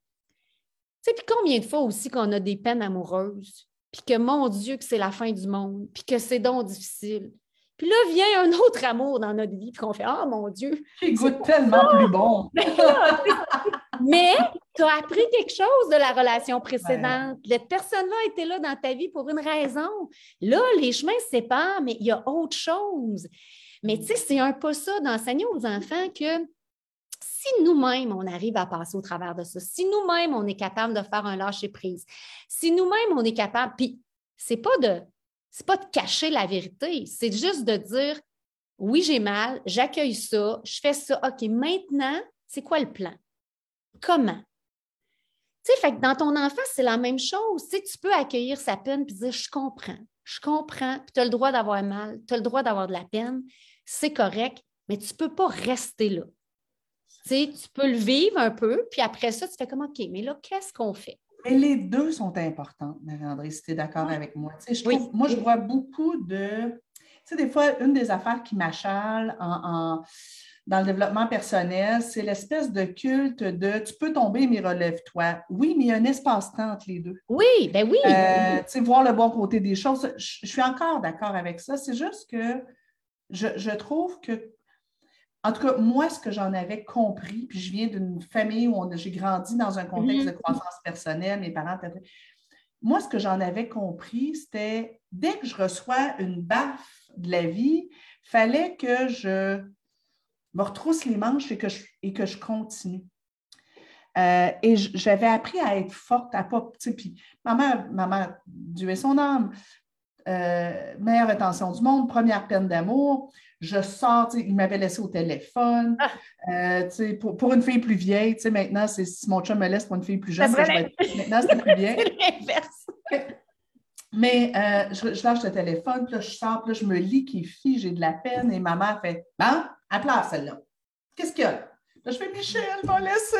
Speaker 2: Tu sais, puis combien de fois aussi qu'on a des peines amoureuses, puis que, mon Dieu, que c'est la fin du monde, puis que c'est donc difficile. Puis là vient un autre amour dans notre vie, puis qu'on fait Ah mon Dieu!
Speaker 1: Qui goûte tellement plus bon!
Speaker 2: Mais tu as appris quelque chose de la relation précédente. Cette personne-là était là dans ta vie pour une raison. Là, les chemins se séparent, mais il y a autre chose. Mais tu sais, c'est un peu ça d'enseigner aux enfants que si nous-mêmes, on arrive à passer au travers de ça, si nous-mêmes, on est capable de faire un lâcher-prise, si nous-mêmes, on est capable, puis c'est pas de c'est pas de cacher la vérité, c'est juste de dire oui, j'ai mal, j'accueille ça, je fais ça. OK, maintenant, c'est quoi le plan? Comment? Tu sais, fait que dans ton enfant, c'est la même chose. Tu, tu peux accueillir sa peine et dire Je comprends, je comprends, puis tu as le droit d'avoir mal, tu as le droit d'avoir de la peine, c'est correct, mais tu ne peux pas rester là. Tu, sais, tu peux le vivre un peu, puis après ça, tu fais comme OK, mais là, qu'est-ce qu'on fait?
Speaker 1: Mais les deux sont importantes, Marie-André, si tu es d'accord avec moi. Je trouve, Moi, je vois beaucoup de. Tu sais, des fois, une des affaires qui m'achale en dans le développement personnel, c'est l'espèce de culte de tu peux tomber, mais relève-toi. Oui, mais il y a un espace-temps entre les deux.
Speaker 2: Oui, ben oui.
Speaker 1: Euh, tu sais, voir le bon côté des choses. Je, suis encore d'accord avec ça. C'est juste que je, trouve que, en tout cas, moi, ce que j'en avais compris, puis je viens d'une famille où j'ai grandi dans un contexte mm-hmm. de croissance personnelle, mes parents moi, ce que j'en avais compris, c'était dès que je reçois une baffe de la vie, il fallait que je me retrousse les manches et que je, et que je continue. Euh, et j'avais appris à être forte, à pas. Puis ma mère, ma mère, Dieu est son âme, euh, meilleure intention du monde, première peine d'amour. Je sors, il m'avait laissé au téléphone. Ah. Euh, pour, pour, une fille plus vieille, maintenant, si mon chum me laisse pour une fille plus jeune, maintenant, c'est plus vieille. Mais je, je, lâche le téléphone, puis là, je sors, puis là, je me lis qui fille, j'ai de la peine, et ma mère fait Bon, elle pleure, celle-là. Qu'est-ce qu'il y a là? je fais Michel, va laisser.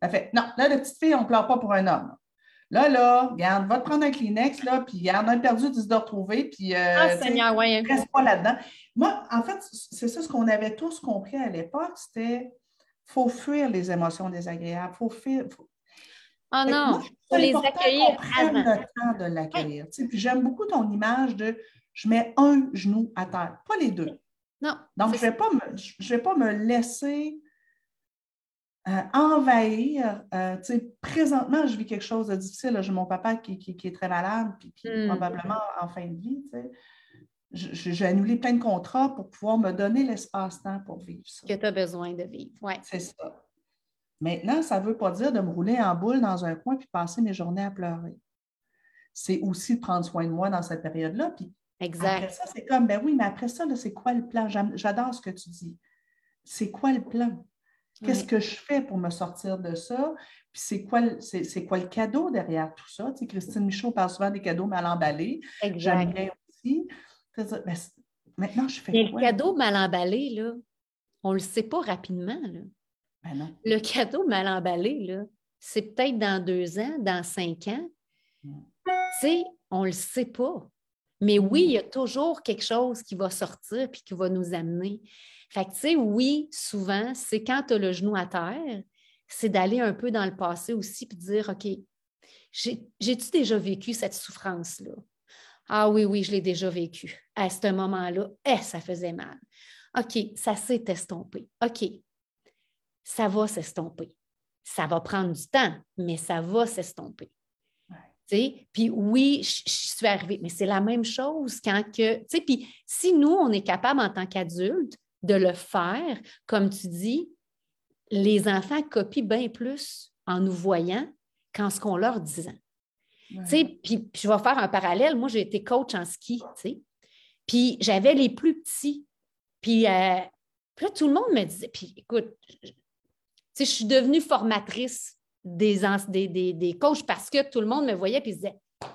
Speaker 1: Elle fait Non, là, la petite fille, on ne pleure pas pour un homme. Là, là, regarde, va te prendre un Kleenex, là, puis regarde, on a perdu, tu de retrouver, puis. Euh,
Speaker 2: ah, Seigneur.
Speaker 1: Reste pas là-dedans. Moi, en fait, c'est ça ce qu'on avait tous compris à l'époque, c'était faut fuir les émotions désagréables, faut fuir.
Speaker 2: Oh non, il faut les accueillir.
Speaker 1: Prendre le temps de l'accueillir. Puis j'aime beaucoup ton image de je mets un genou à terre, pas les deux. Donc, je ne vais, pas me, vais pas me laisser euh, envahir. Euh, présentement, je vis quelque chose de difficile. J'ai mon papa qui, est très malade, puis qui est hmm. probablement en fin de vie. J'ai annulé plein de contrats pour pouvoir me donner l'espace-temps pour vivre ça.
Speaker 2: Que tu as besoin de vivre, oui.
Speaker 1: C'est ça. Maintenant, ça ne veut pas dire de me rouler en boule dans un coin puis passer mes journées à pleurer. C'est aussi de prendre soin de moi dans cette période-là, puis
Speaker 2: Exact.
Speaker 1: Après ça, c'est comme, ben oui, mais après ça, c'est quoi le plan? J'adore ce que tu dis. C'est quoi le plan? Qu'est-ce que je fais pour me sortir de ça? Puis c'est quoi, c'est, quoi le cadeau derrière tout ça? Tu Christine Michaud parle souvent des cadeaux mal emballés. J'aime bien aussi. Ben, maintenant, je fais
Speaker 2: mais Le cadeau mal emballé, là, on ne le sait pas rapidement. Là.
Speaker 1: Ben non.
Speaker 2: Le cadeau mal emballé, là, c'est peut-être dans deux ans, dans cinq ans. Tu sais, on ne le sait pas. Mais oui, il y a toujours quelque chose qui va sortir puis qui va nous amener. Fait que, tu sais, oui, souvent, c'est quand tu as le genou à terre, c'est d'aller un peu dans le passé aussi puis de dire, OK, j'ai-tu déjà vécu cette souffrance-là? Ah oui, oui, je l'ai déjà vécu. À ce moment-là, eh, ça faisait mal. OK, ça s'est estompé. OK, ça va s'estomper. Ça va prendre du temps, mais ça va s'estomper. Puis oui, je, suis arrivée, mais c'est la même chose quand que, puis si nous, on est capable en tant qu'adultes de le faire, comme tu dis, les enfants copient bien plus en nous voyant qu'en ce qu'on leur disant. Puis, je vais faire un parallèle. Moi, j'ai été coach en ski. Puis j'avais les plus petits. Puis, euh, puis là, tout le monde me disait, puis écoute, je suis devenue formatrice des, des, des, coachs parce que tout le monde me voyait et disait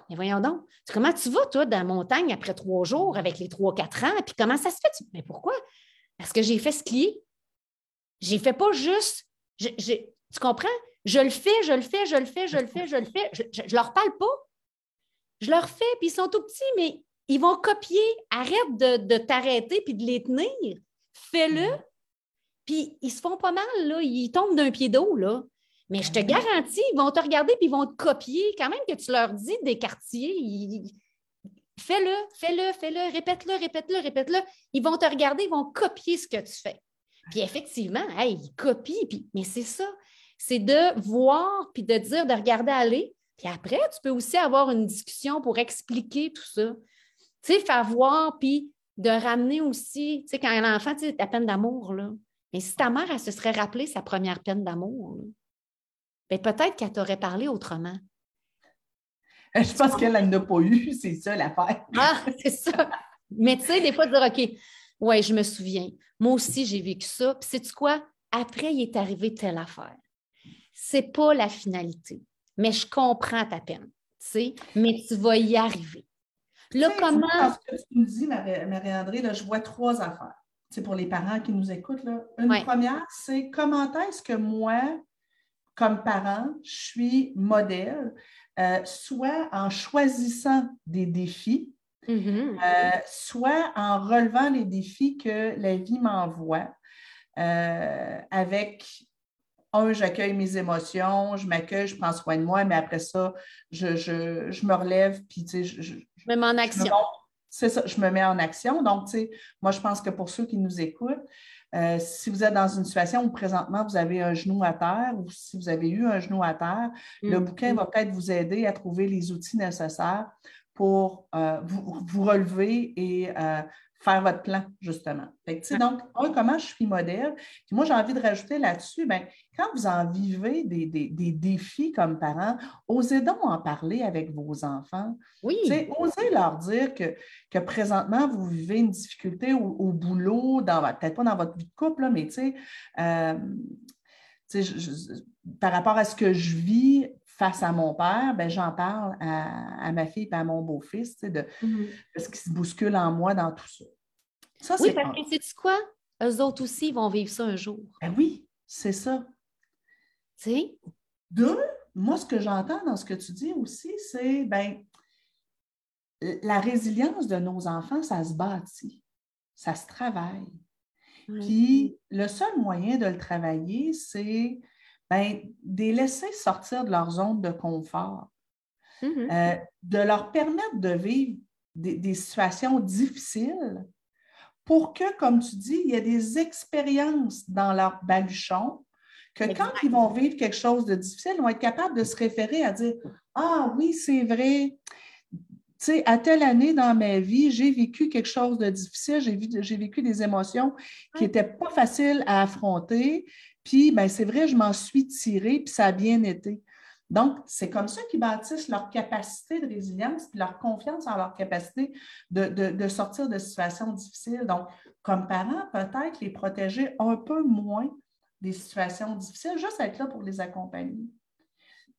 Speaker 2: Mais voyons donc, comment tu vas, toi, dans la montagne après trois jours avec les trois, quatre ans? Puis comment ça se fait? Mais pourquoi? Parce que j'ai fait skier. J'ai fait pas juste. tu comprends? Je le fais, je le fais, je le fais, je le fais, je le fais. Je, je, leur parle pas. Je leur fais, puis ils sont tout petits, mais ils vont copier. Arrête de, de t'arrêter puis de les tenir. Fais-le. Puis ils se font pas mal, là. Ils tombent d'un pied d'eau, là. Mais je te garantis, ils vont te regarder puis ils vont te copier. Quand même que tu leur dis des quartiers, fais-le, fais-le, fais-le, répète-le, répète-le, répète-le. Ils vont te regarder, ils vont copier ce que tu fais. Puis effectivement, ils copient, puis... mais c'est ça. c'est de voir puis de dire, de regarder aller. Puis après, tu peux aussi avoir une discussion pour expliquer tout ça. Tu sais, faire voir, puis de ramener aussi, tu sais, quand l'enfant, tu sais, ta peine d'amour, là. Mais si ta mère, elle se serait rappelée sa première peine d'amour, bien, peut-être qu'elle t'aurait parlé autrement.
Speaker 1: Je pense qu'elle n'en a pas eu, c'est ça l'affaire.
Speaker 2: Ah, c'est ça. Mais tu sais, des fois, dire OK, ouais, je me souviens. Moi aussi, j'ai vécu ça. Puis sais-tu quoi? Après, il est arrivé telle affaire. C'est pas la finalité. Mais je comprends ta peine. Tu sais, mais tu vas y arriver.
Speaker 1: Là, comment. Ce que tu me dis, Marie-André, je vois trois affaires. C'est pour les parents qui nous écoutent. Là. Une première, c'est comment est-ce que moi, comme parent, je suis modèle, euh, soit en choisissant des défis, mm-hmm. euh, soit en relevant les défis que la vie m'envoie, euh, avec un, j'accueille mes émotions, je m'accueille, je prends soin de moi, mais après ça, je, me relève, puis tu sais, je, je,
Speaker 2: me mets en action.
Speaker 1: C'est ça, je me mets en action. Donc, tu sais, moi, je pense que pour ceux qui nous écoutent, euh, si vous êtes dans une situation où présentement vous avez un genou à terre ou si vous avez eu un genou à terre, le mm. bouquin va peut-être vous aider à trouver les outils nécessaires pour euh, vous, relever et euh, faire votre plan, justement. donc, comment je suis modèle? Puis moi, j'ai envie de rajouter là-dessus, ben, quand vous en vivez des, défis comme parents, osez donc en parler avec vos enfants.
Speaker 2: Oui.
Speaker 1: Osez leur dire que, que présentement, vous vivez une difficulté au, boulot, peut-être pas dans votre vie de couple, là, mais euh, par rapport à ce que je vis, face à mon père, ben, j'en parle à, ma fille et à mon beau-fils mm-hmm. de, ce qui se bouscule en moi dans tout ça.
Speaker 2: ça oui, parce que c'est quoi? Eux autres aussi vont vivre ça un jour.
Speaker 1: Ben oui, c'est ça.
Speaker 2: Tu sais?
Speaker 1: Deux, moi, ce que j'entends dans ce que tu dis aussi, c'est ben, la résilience de nos enfants, ça se bâtit, ça se travaille. Puis le seul moyen de le travailler, c'est ben, de les laisser sortir de leur zone de confort, mm-hmm. euh, de leur permettre de vivre des, situations difficiles pour que, comme tu dis, il y ait des expériences dans leur baluchon, que quand ils vont vivre quelque chose de difficile, ils vont être capables de se référer à dire Ah oui, c'est vrai. Tu sais, à telle année dans ma vie, j'ai vécu quelque chose de difficile, j'ai vécu des émotions qui n'étaient pas faciles à affronter, puis, ben, c'est vrai, je m'en suis tirée, puis ça a bien été. Donc, c'est comme ça qu'ils bâtissent leur capacité de résilience, puis leur confiance en leur capacité de, sortir de situations difficiles. Donc, comme parents, peut-être les protéger un peu moins des situations difficiles, juste être là pour les accompagner.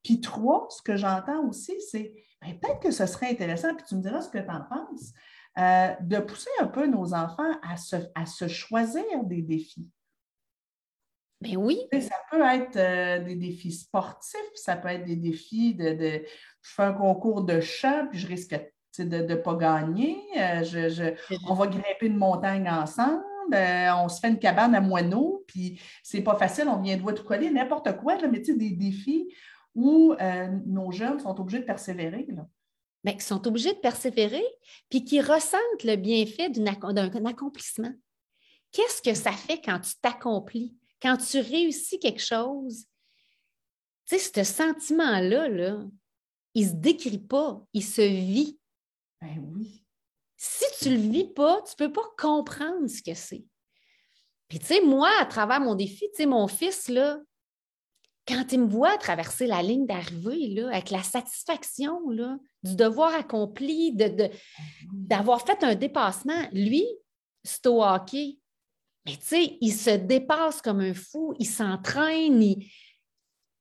Speaker 1: Puis trois, ce que j'entends aussi, c'est ben, peut-être que ce serait intéressant, puis tu me diras ce que tu en penses, euh, de pousser un peu nos enfants à à se choisir des défis.
Speaker 2: Ben oui.
Speaker 1: Ça peut être euh, des défis sportifs, ça peut être des défis de, de, je fais un concours de chant, puis je risque de ne pas gagner. Euh, je, on va grimper une montagne ensemble. Euh, on se fait une cabane à moineaux, puis c'est pas facile, on vient de tout coller, n'importe quoi, là, mais des défis où nos jeunes sont obligés de persévérer. Là.
Speaker 2: Bien, ils sont obligés de persévérer, puis qui ressentent le bienfait d'un accomplissement. Qu'est-ce que ça fait quand tu t'accomplis? Quand tu réussis quelque chose, tu sais, ce sentiment-là, là, il ne se décrit pas, il se vit.
Speaker 1: Ben oui.
Speaker 2: Si tu ne le vis pas, tu ne peux pas comprendre ce que c'est. Puis, tu sais, moi, à travers mon défi, tu sais, mon fils, là, quand il me voit traverser la ligne d'arrivée, là, avec la satisfaction là, du devoir accompli, de, d'avoir fait un dépassement, lui, c'est au hockey. Mais tu sais, il se dépasse comme un fou, il s'entraîne, il...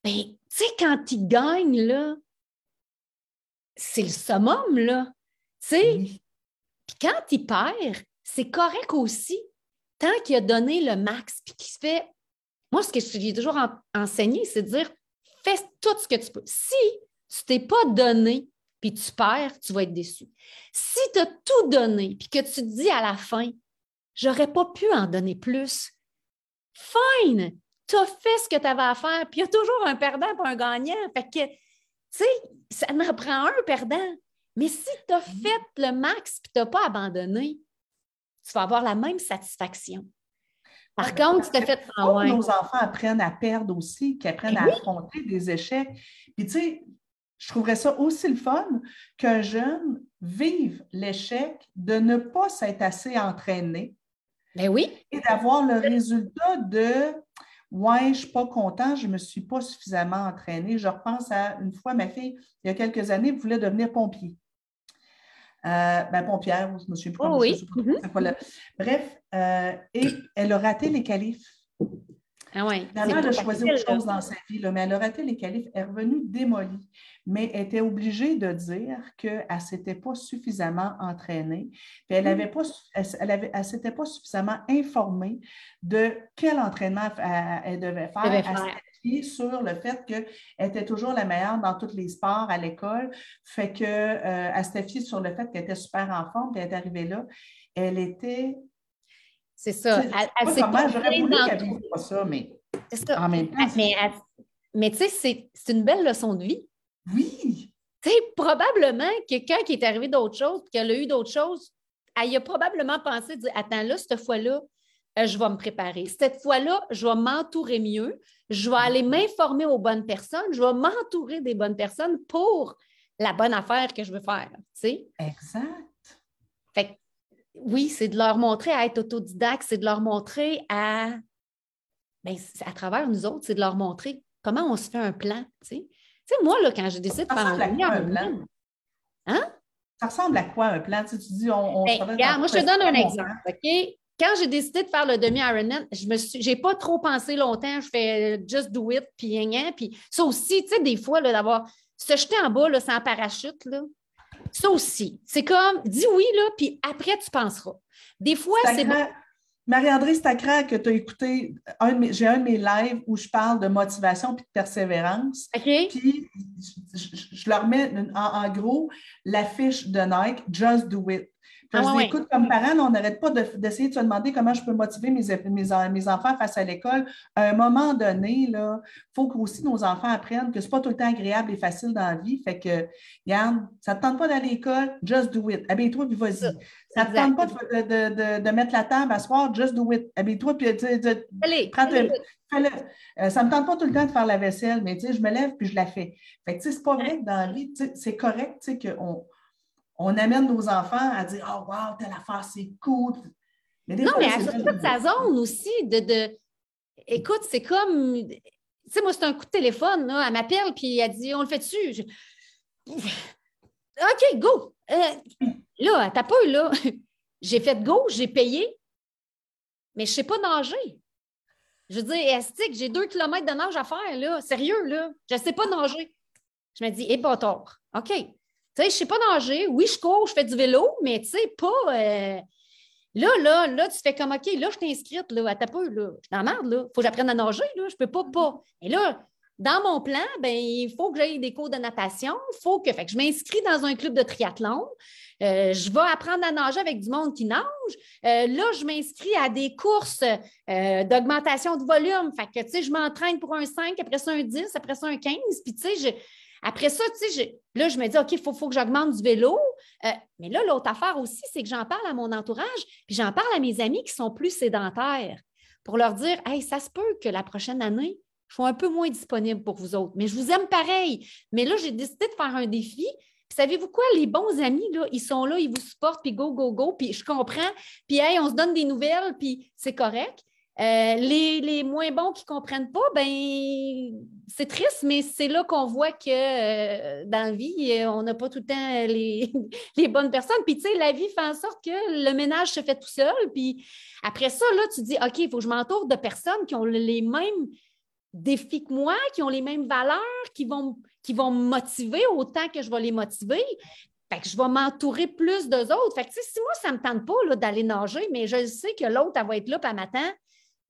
Speaker 2: Ben, tu sais, quand il gagne, là, c'est le summum, là. Tu sais, puis quand il perd, c'est correct aussi, tant qu'il a donné le max, puis qu'il se fait... Moi, ce que j'ai toujours enseigné, c'est de dire, fais tout ce que tu peux. Si tu t'es pas donné, puis tu perds, tu vas être déçu. Si tu as tout donné, puis que tu te dis à la fin, j'aurais pas pu en donner plus. Fine! Tu as fait ce que tu avais à faire, puis il y a toujours un perdant pour un gagnant. Fait que, tu sais, ça en prend un perdant. Mais si tu as mm-hmm. fait le max et tu n'as pas abandonné, tu vas avoir la même satisfaction. Par contre, tu t'as fait.
Speaker 1: Ah, Nos enfants apprennent à perdre aussi, qu'ils apprennent à affronter des échecs. Puis, tu sais, je trouverais ça aussi le fun qu'un jeune vive l'échec de ne pas s'être assez entraîné.
Speaker 2: Ben oui.
Speaker 1: Et d'avoir le résultat de Ouais, je ne suis pas content, je ne me suis pas suffisamment entraîné. Je repense à une fois, ma fille, il y a quelques années, voulait devenir pompier. Euh, ben, pompière, je me suis plus
Speaker 2: oh, oui. Mm-hmm.
Speaker 1: Bref, euh, et elle a raté les qualifs.
Speaker 2: Ah ouais,
Speaker 1: elle a choisi autre chose dans sa vie, mais elle a raté les qualifs, elle est revenue démolie. Mais elle était obligée de dire qu'elle ne s'était pas suffisamment entraînée, puis elle ne mm. elle, s'était pas suffisamment informée de quel entraînement elle, devait faire. Elle devait sur le fait qu'elle était toujours la meilleure dans tous les sports à l'école, fait que euh, elle s'était fiée sur le fait qu'elle était super en forme, puis elle est arrivée là. Elle était
Speaker 2: c'est ça. Elle,
Speaker 1: s'est qu'elle pas ça, mais en même temps.
Speaker 2: Mais, mais tu sais, c'est une belle leçon de vie.
Speaker 1: Oui.
Speaker 2: Tu sais, probablement quelqu'un qui est arrivé d'autres choses, qu'elle a eu d'autres choses, elle a probablement pensé, dire, attends là, cette fois-là, euh, je vais me préparer. Cette fois-là, je vais m'entourer mieux, je vais aller m'informer aux bonnes personnes, je vais m'entourer des bonnes personnes pour la bonne affaire que je veux faire. Tu sais?
Speaker 1: Exact.
Speaker 2: Fait oui, c'est de leur montrer à être autodidacte, c'est de leur montrer à, bien, à travers nous autres, c'est de leur montrer comment on se fait un plan. Tu sais, moi, là, quand j'ai décidé de faire un,
Speaker 1: plan, hein? Ça ressemble à quoi un plan? Tu, dis, on,
Speaker 2: ben, regarde, moi, je te donne un exemple, OK? Quand j'ai décidé de faire le demi-Ironman, je me suis, j'ai pas trop pensé longtemps. Je fais just do it, puis rien, puis ça aussi, tu sais, des fois, d'avoir se jeter en bas, là, sans parachute, là, ça aussi. C'est comme, dis oui, là, puis après, tu penseras. Des fois, c'est
Speaker 1: Marie-André, c'est que tu as écouté, j'ai un de mes lives où je parle de motivation puis de persévérance.
Speaker 2: OK.
Speaker 1: Puis, je, leur mets en, en gros l'affiche de Nike, Just Do It. Ah, écoute, comme parent, on n'arrête pas d'essayer de, se demander comment je peux motiver mes, mes, enfants face à l'école. À un moment donné, il faut aussi nos enfants apprennent que ce n'est pas tout le temps agréable et facile dans la vie. Fait que, Yann, ça ne te tente pas d'aller à l'école, just do it. Habille-toi puis vas-y. Ça ne te tente pas de, de, mettre la table à soir, just do it. Habille-toi puis
Speaker 2: allez,
Speaker 1: fais-le. Euh, ça ne me tente pas tout le temps de faire la vaisselle, mais je me lève puis je la fais. Fait que, c'est pas vrai que dans la vie, c'est correct qu'on on amène nos enfants à dire Oh, wow, telle affaire, c'est cool.
Speaker 2: non, mais elle sort de sa zone aussi. De, Écoute, c'est comme. Tu sais, moi, c'est un coup de téléphone. Là. Elle m'appelle, puis elle dit On le fait dessus. OK, go. Euh, là, t'as pas eu, là. J'ai fait go, j'ai payé, mais je ne sais pas nager. Je veux dire, Estique, j'ai deux kilomètres de nage à faire, là? Sérieux, là? Je ne sais pas nager. Je me dis, eh, bâtard. OK, tu sais, je sais pas nager. Oui, je cours, je fais du vélo, mais tu sais, pas. Euh, là, là, là, tu fais comme OK, là, je t'ai inscrite, là, à ta peu, là. Je suis merde, là. Faut que j'apprenne à nager, là. Je peux pas, pas. Et là, dans mon plan, ben, il faut que j'aille des cours de natation. Faut que, fait que je m'inscris dans un club de triathlon. Euh, je vais apprendre à nager avec du monde qui nage. Euh, là, je m'inscris à des courses d'augmentation de volume. Fait que, tu sais, je m'entraîne pour un 5, après ça un 10, après ça un 15. Puis, tu sais, après ça, tu sais, là, je me dis, OK, il faut, que j'augmente du vélo. Euh, mais là, l'autre affaire aussi, c'est que j'en parle à mon entourage, puis j'en parle à mes amis qui sont plus sédentaires pour leur dire, hey, ça se peut que la prochaine année, je sois un peu moins disponible pour vous autres, mais je vous aime pareil. Mais là, j'ai décidé de faire un défi. Savez-vous quoi? Les bons amis, là, ils sont là, ils vous supportent, puis go, go, go, puis je comprends. Puis, hey, on se donne des nouvelles, puis c'est correct. Euh, les, moins bons qui ne comprennent pas, ben c'est triste, mais c'est là qu'on voit que euh, dans la vie, euh, on n'a pas tout le temps les, bonnes personnes. Puis, tu sais, la vie fait en sorte que le ménage se fait tout seul. Puis après ça, là, tu dis, OK, il faut que je m'entoure de personnes qui ont les mêmes défis que moi, qui ont les mêmes valeurs, qui vont, qui vont me motiver autant que je vais les motiver. Fait que je vais m'entourer plus d'eux autres. Fait que, si moi, ça ne me tente pas d'aller nager, mais je sais que l'autre, elle va être là, puis elle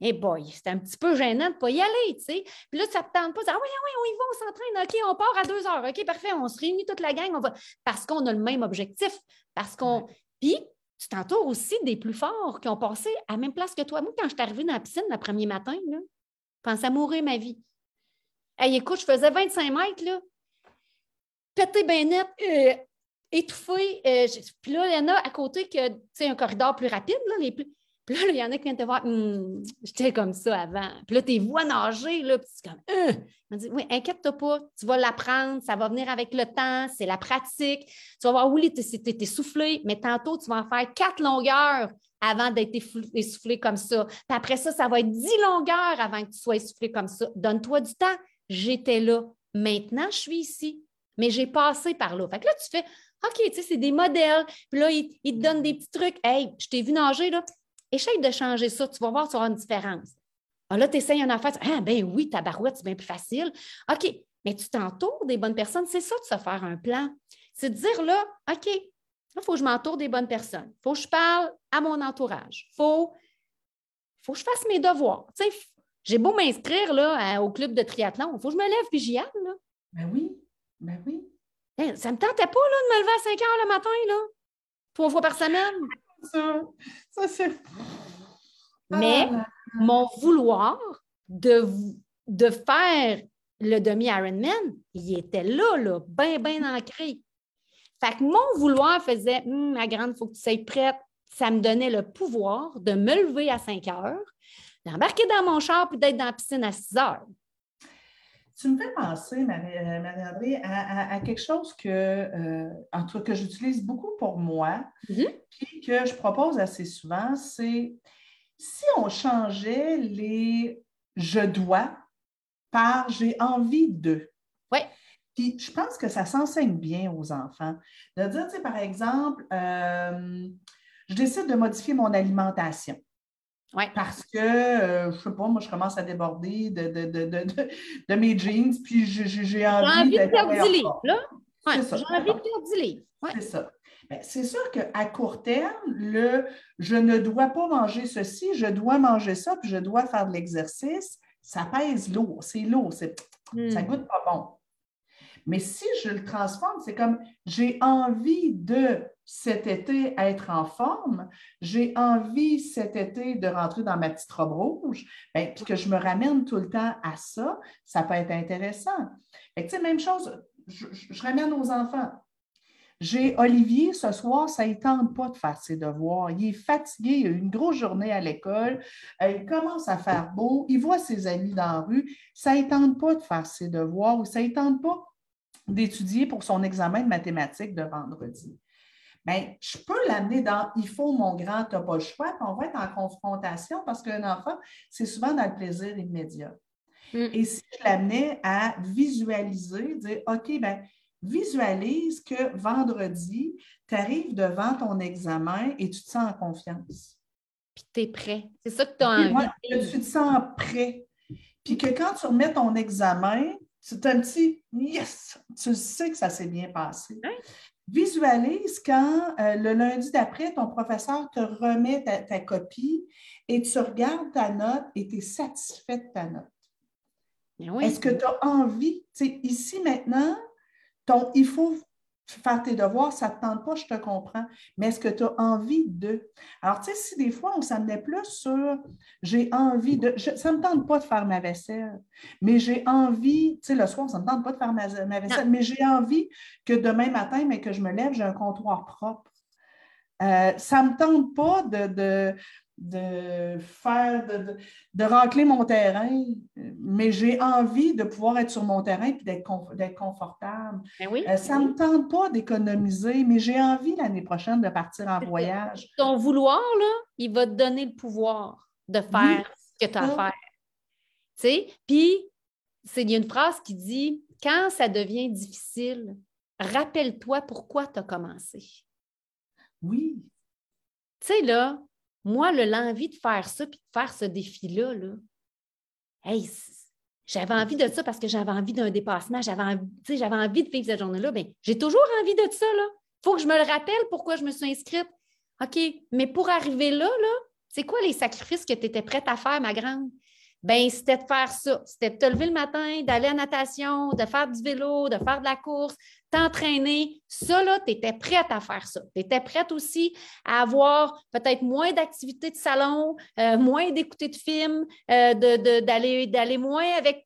Speaker 2: eh boy, c'est un petit peu gênant de ne pas y aller, tu sais. Puis là, ça ne te tente pas. Ah oui, ah oui, on y va, on s'entraîne. OK, on part à deux heures. OK, parfait, on se réunit toute la gang. On va... Parce qu'on a le même objectif. Parce qu'on. Puis, tu t'entoures aussi des plus forts qui ont passé à la même place que toi. Moi, quand je suis arrivée dans la piscine le premier matin, là, je pensais à mourir ma vie. Hey, écoute, je faisais 25 mètres, là. Pété bien net, euh, étouffé. Euh, puis là, il y en a à côté que, tu sais, un corridor plus rapide, là, les plus Puis là, il y en a qui viennent te voir, Hum, j'étais comme ça avant. Puis là, tes voix nager, là, puis c'est comme, euh. On dit, oui, inquiète-toi pas, tu vas l'apprendre, ça va venir avec le temps, c'est la pratique. Tu vas voir, oui, tu es essoufflé, mais tantôt, tu vas en faire quatre longueurs avant d'être essoufflé comme ça. Puis après ça, ça va être dix longueurs avant que tu sois essoufflé comme ça. Donne-toi du temps. J'étais là. Maintenant, je suis ici. Mais j'ai passé par là. Fait que là, tu fais OK, tu sais, c'est des modèles. Puis là, ils, te donnent des petits trucs. Hey, je t'ai vu nager, là. Essaye de changer ça. Tu vas voir, tu vas avoir une différence. Ah, là, tu essayes une affaire. Ah, ben oui, ta barouette, c'est bien plus facile. OK, mais tu t'entoures des bonnes personnes. C'est ça de se faire un plan. C'est de dire là, OK, il faut que je m'entoure des bonnes personnes. Il faut que je parle à mon entourage. Il faut, faut que je fasse mes devoirs. Tu sais, j'ai beau m'inscrire là, au club de triathlon. Il faut que je me lève puis j'y aille. Là.
Speaker 1: Ben oui, ben oui.
Speaker 2: Ça ça me tentait pas là, de me lever à 5 heures le matin, là, trois fois par semaine.
Speaker 1: Ça, ça c'est.
Speaker 2: Mais ah mon vouloir de, de faire le demi-Ironman, il était là, là, bien, bien ancré. Fait que mon vouloir faisait hum, ma grande, il faut que tu sois prête. Ça me donnait le pouvoir de me lever à 5 heures, d'embarquer dans mon char puis d'être dans la piscine à 6 heures.
Speaker 1: Tu me fais penser, euh, Marie-André, à, quelque chose que, euh, en tout cas, que j'utilise beaucoup pour moi, mm-hmm. puis que je propose assez souvent, c'est si on changeait les je dois par j'ai envie de.
Speaker 2: Oui.
Speaker 1: Puis je pense que ça s'enseigne bien aux enfants. De dire, tu sais, par exemple, euh, je décide de modifier mon alimentation. Parce que, euh, je ne sais pas, moi, je commence à déborder de, de, mes jeans, puis j'ai envie,
Speaker 2: de perdre du livre, là. j'ai envie de perdre du livre.
Speaker 1: C'est ça. Ben, c'est sûr qu'à court terme, le je ne dois pas manger ceci, je dois manger ça, puis je dois faire de l'exercice, ça pèse lourd, c'est lourd, ça ne hmm. goûte pas bon. Mais si je le transforme, c'est comme j'ai envie de cet été être en forme, j'ai envie cet été de rentrer dans ma petite robe rouge, bien, puis que je me ramène tout le temps à ça, ça peut être intéressant. Fait même chose, je, ramène aux enfants. J'ai Olivier, ce soir, ça ne tente pas de faire ses devoirs. Il est fatigué, il a eu une grosse journée à l'école, euh, il commence à faire beau, il voit ses amis dans la rue, ça ne tente pas de faire ses devoirs ou ça ne tente pas d'étudier pour son examen de mathématiques de vendredi. Bien, je peux l'amener dans il faut mon grand, tu n'as pas le choix, puis on va être en confrontation parce qu'un enfant, c'est souvent dans le plaisir immédiat. Mm. Et si je l'amenais à visualiser, dire OK, bien, visualise que vendredi, tu arrives devant ton examen et tu te sens en confiance.
Speaker 2: Puis tu es prêt. C'est ça que tu as envie.
Speaker 1: tu te sens prêt. Puis que quand tu remets ton examen, c'est un petit yes, tu sais que ça s'est bien passé. Visualise quand euh, le lundi d'après, ton professeur te remet ta, copie et tu regardes ta note et tu es satisfait de ta note. Est-ce que tu as envie, ici maintenant, ton, il faut faire tes devoirs, ça ne te tente pas, je te comprends, mais est-ce que tu as envie de? Alors, tu sais, si des fois, on s'amenait plus sur j'ai envie de. ça ne me tente pas de faire ma vaisselle, mais j'ai envie, tu sais, le soir, ça ne me tente pas de faire ma, vaisselle, mais j'ai envie que demain matin, mais que je me lève, j'ai un comptoir propre. Euh, ça ne me tente pas de, de faire, de, de, racler mon terrain, mais j'ai envie de pouvoir être sur mon terrain et d'être confortable.
Speaker 2: Ben oui,
Speaker 1: euh, ça ne me tente pas d'économiser, mais j'ai envie l'année prochaine de partir en voyage.
Speaker 2: Ton vouloir, là, il va te donner le pouvoir de faire ce que tu as à faire. Tu sais, puis il y a une phrase qui dit Quand ça devient difficile, rappelle-toi pourquoi tu as commencé.
Speaker 1: Oui.
Speaker 2: Tu sais, là, moi, l'envie de faire ça puis de faire ce défi-là, là, j'avais envie de ça parce que j'avais envie d'un dépassement, j'avais envie, envie de vivre cette journée-là. Bien, j'ai toujours envie de ça. Il faut que je me le rappelle pourquoi je me suis inscrite. OK, mais pour arriver là, là c'est quoi les sacrifices que tu étais prête à faire, ma grande? Ben c'était de faire ça. C'était de te lever le matin, d'aller à natation, de faire du vélo, de faire de la course, t'entraîner. Ça, là, tu étais prête à faire ça. Tu étais prête aussi à avoir peut-être moins d'activités de salon, euh, moins d'écouter de films, euh, d'aller, moins avec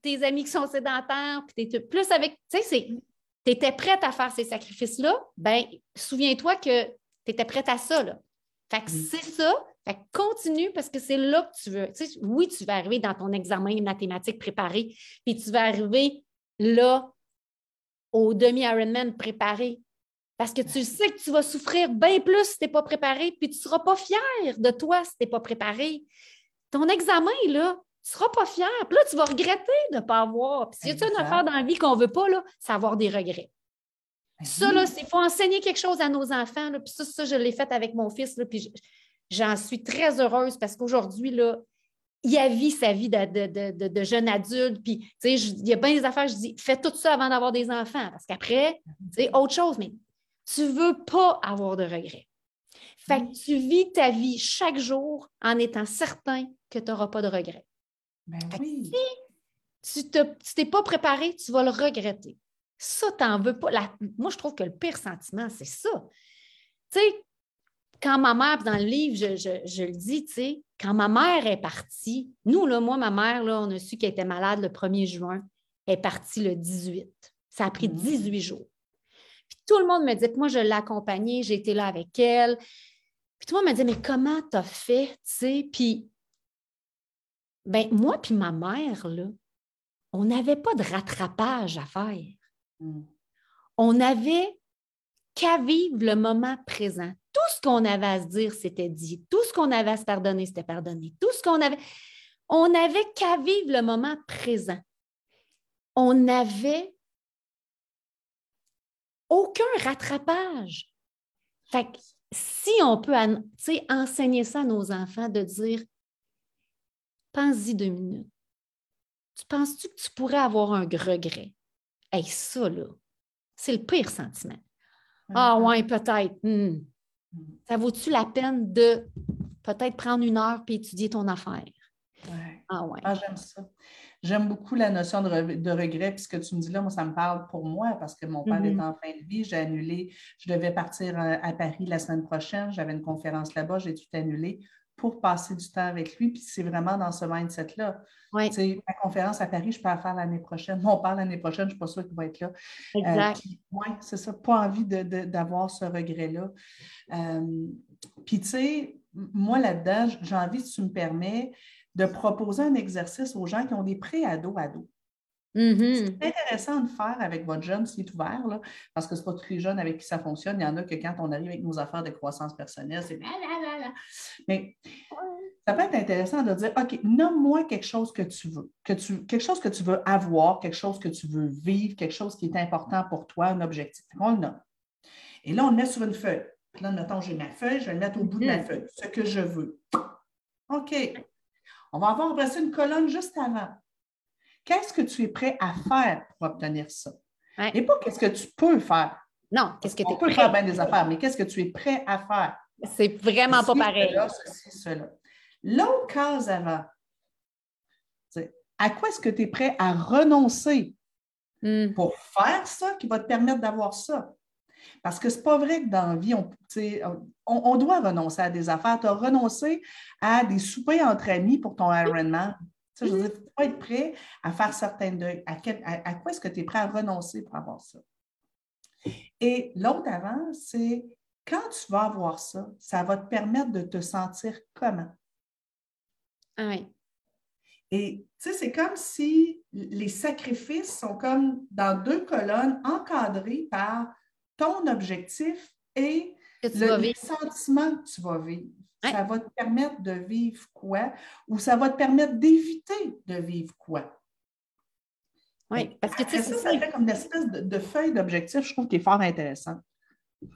Speaker 2: tes amis qui sont sédentaires, puis tu plus avec. Tu sais, tu étais prête à faire ces sacrifices-là. Ben, souviens-toi que tu étais prête à ça. Là. Fait que c'est ça, Fait continue parce que c'est là que tu veux. oui, tu vas arriver dans ton examen mathématique préparé, puis tu vas arriver là au demi-Ironman préparé. Parce que tu sais que tu vas souffrir bien plus si tu n'es pas préparé, puis tu ne seras pas fier de toi si tu n'es pas préparé. Ton examen, là, tu ne seras pas fier. Puis là, tu vas regretter de ne pas avoir. Puis si y a une affaire dans la vie qu'on ne veut pas, là, c'est avoir des regrets. Ben ça, là, il faut enseigner quelque chose à nos enfants. Là, puis ça, ça, je l'ai fait avec mon fils. Là, puis j'en suis très heureuse parce qu'aujourd'hui, là, il a vu sa vie de, de, jeune adulte. Puis, tu sais, il y a bien des affaires, je dis, fais tout ça avant d'avoir des enfants. Parce qu'après, c'est autre chose. Mais tu ne veux pas avoir de regrets. Fait que tu vis ta vie chaque jour en étant certain que tu n'auras pas de regrets.
Speaker 1: Ben oui.
Speaker 2: Si tu ne t'es pas préparé, tu vas le regretter. Ça, tu n'en veux pas. Moi, je trouve que le pire sentiment, c'est ça. Tu sais, quand ma mère, dans le livre, je, le dis, tu sais, quand ma mère est partie, nous, là, moi, ma mère, là, on a su qu'elle était malade le 1er juin, elle est partie le 18. Ça a pris 18 mmh. jours. Puis tout le monde me dit que moi, je l'ai accompagnée, j'ai été là avec elle. Puis tout le monde me dit, mais comment tu as fait, tu sais? Puis, ben moi puis ma mère, là, on n'avait pas de rattrapage à faire. Mmh. On n'avait qu'à vivre le moment présent. Tout ce qu'on avait à se dire, c'était dit. Tout ce qu'on avait à se pardonner, c'était pardonné. Tout ce qu'on avait. On n'avait qu'à vivre le moment présent. On n'avait aucun rattrapage. Fait que si on peut enseigner ça à nos enfants, de dire pense-y deux minutes. Tu penses-tu que tu pourrais avoir un regret? Hey, ça, là, c'est le pire sentiment. Ah, ouais, peut-être. Hmm. Ça vaut-tu la peine de peut-être prendre une heure et étudier ton affaire?
Speaker 1: Ah, ouais. Ah, j'aime ça. J'aime beaucoup la notion de, regret. Puis ce que tu me dis là, moi, ça me parle pour moi parce que mon père est mm-hmm. en fin de vie. J'ai annulé. Je devais partir à, Paris la semaine prochaine. J'avais une conférence là-bas. J'ai tout annulé pour passer du temps avec lui. Puis c'est vraiment dans ce mindset-là.
Speaker 2: Ouais.
Speaker 1: Ma conférence à Paris, je peux la faire l'année prochaine. Mon père, l'année prochaine, je ne suis pas sûre qu'il va être là.
Speaker 2: Exact.
Speaker 1: Euh, oui, c'est ça. Pas envie d'avoir ce regret-là. Euh, puis, tu sais, moi, là-dedans, j'ai envie, si tu me permets, de proposer un exercice aux gens qui ont des pré-ados ados.
Speaker 2: Mm-hmm.
Speaker 1: C'est intéressant de faire avec votre jeune s'il est ouvert, là, parce que ce n'est pas tous les jeunes avec qui ça fonctionne. Il y en a que quand on arrive avec nos affaires de croissance personnelle, c'est Mais ça peut être intéressant de dire OK, nomme-moi quelque chose que tu veux, que tu, quelque chose que tu veux avoir, quelque chose que tu veux vivre, quelque chose qui est important pour toi, un objectif. On le nomme. Et là, on le met sur une feuille. Là, mettons, j'ai ma feuille, je vais le mettre au bout de ma mm-hmm. feuille, ce que je veux. OK. On va avoir après une colonne juste avant. Qu'est-ce que tu es prêt à faire pour obtenir ça? Et pas qu'est-ce que tu peux faire.
Speaker 2: Non, qu'est-ce que tu
Speaker 1: es prêt faire bien des affaires, mais qu'est-ce que tu es prêt à faire?
Speaker 2: C'est vraiment pas pareil.
Speaker 1: L'autre case avant, à quoi est-ce que tu es prêt à renoncer
Speaker 2: hmm.
Speaker 1: pour faire ça qui va te permettre d'avoir ça? Parce que ce n'est pas vrai que dans la vie, on, doit renoncer à des affaires. Tu as renoncé à des soupers entre amis pour ton Ironman. Tu je veux dire, faut être prêt à faire certains deuils. À, à, quoi est-ce que tu es prêt à renoncer pour avoir ça? Et l'autre avant, c'est quand tu vas avoir ça, ça va te permettre de te sentir comment?
Speaker 2: Ah oui.
Speaker 1: Et tu sais, c'est comme si les sacrifices sont comme dans deux colonnes encadrées par ton objectif et le, sentiment que tu vas vivre. Ça va te permettre de vivre quoi? Ou ça va te permettre d'éviter de vivre quoi?
Speaker 2: Oui, parce que tu sais,
Speaker 1: ça, ça fait comme une espèce de, feuille d'objectif, je trouve, qui est fort intéressant.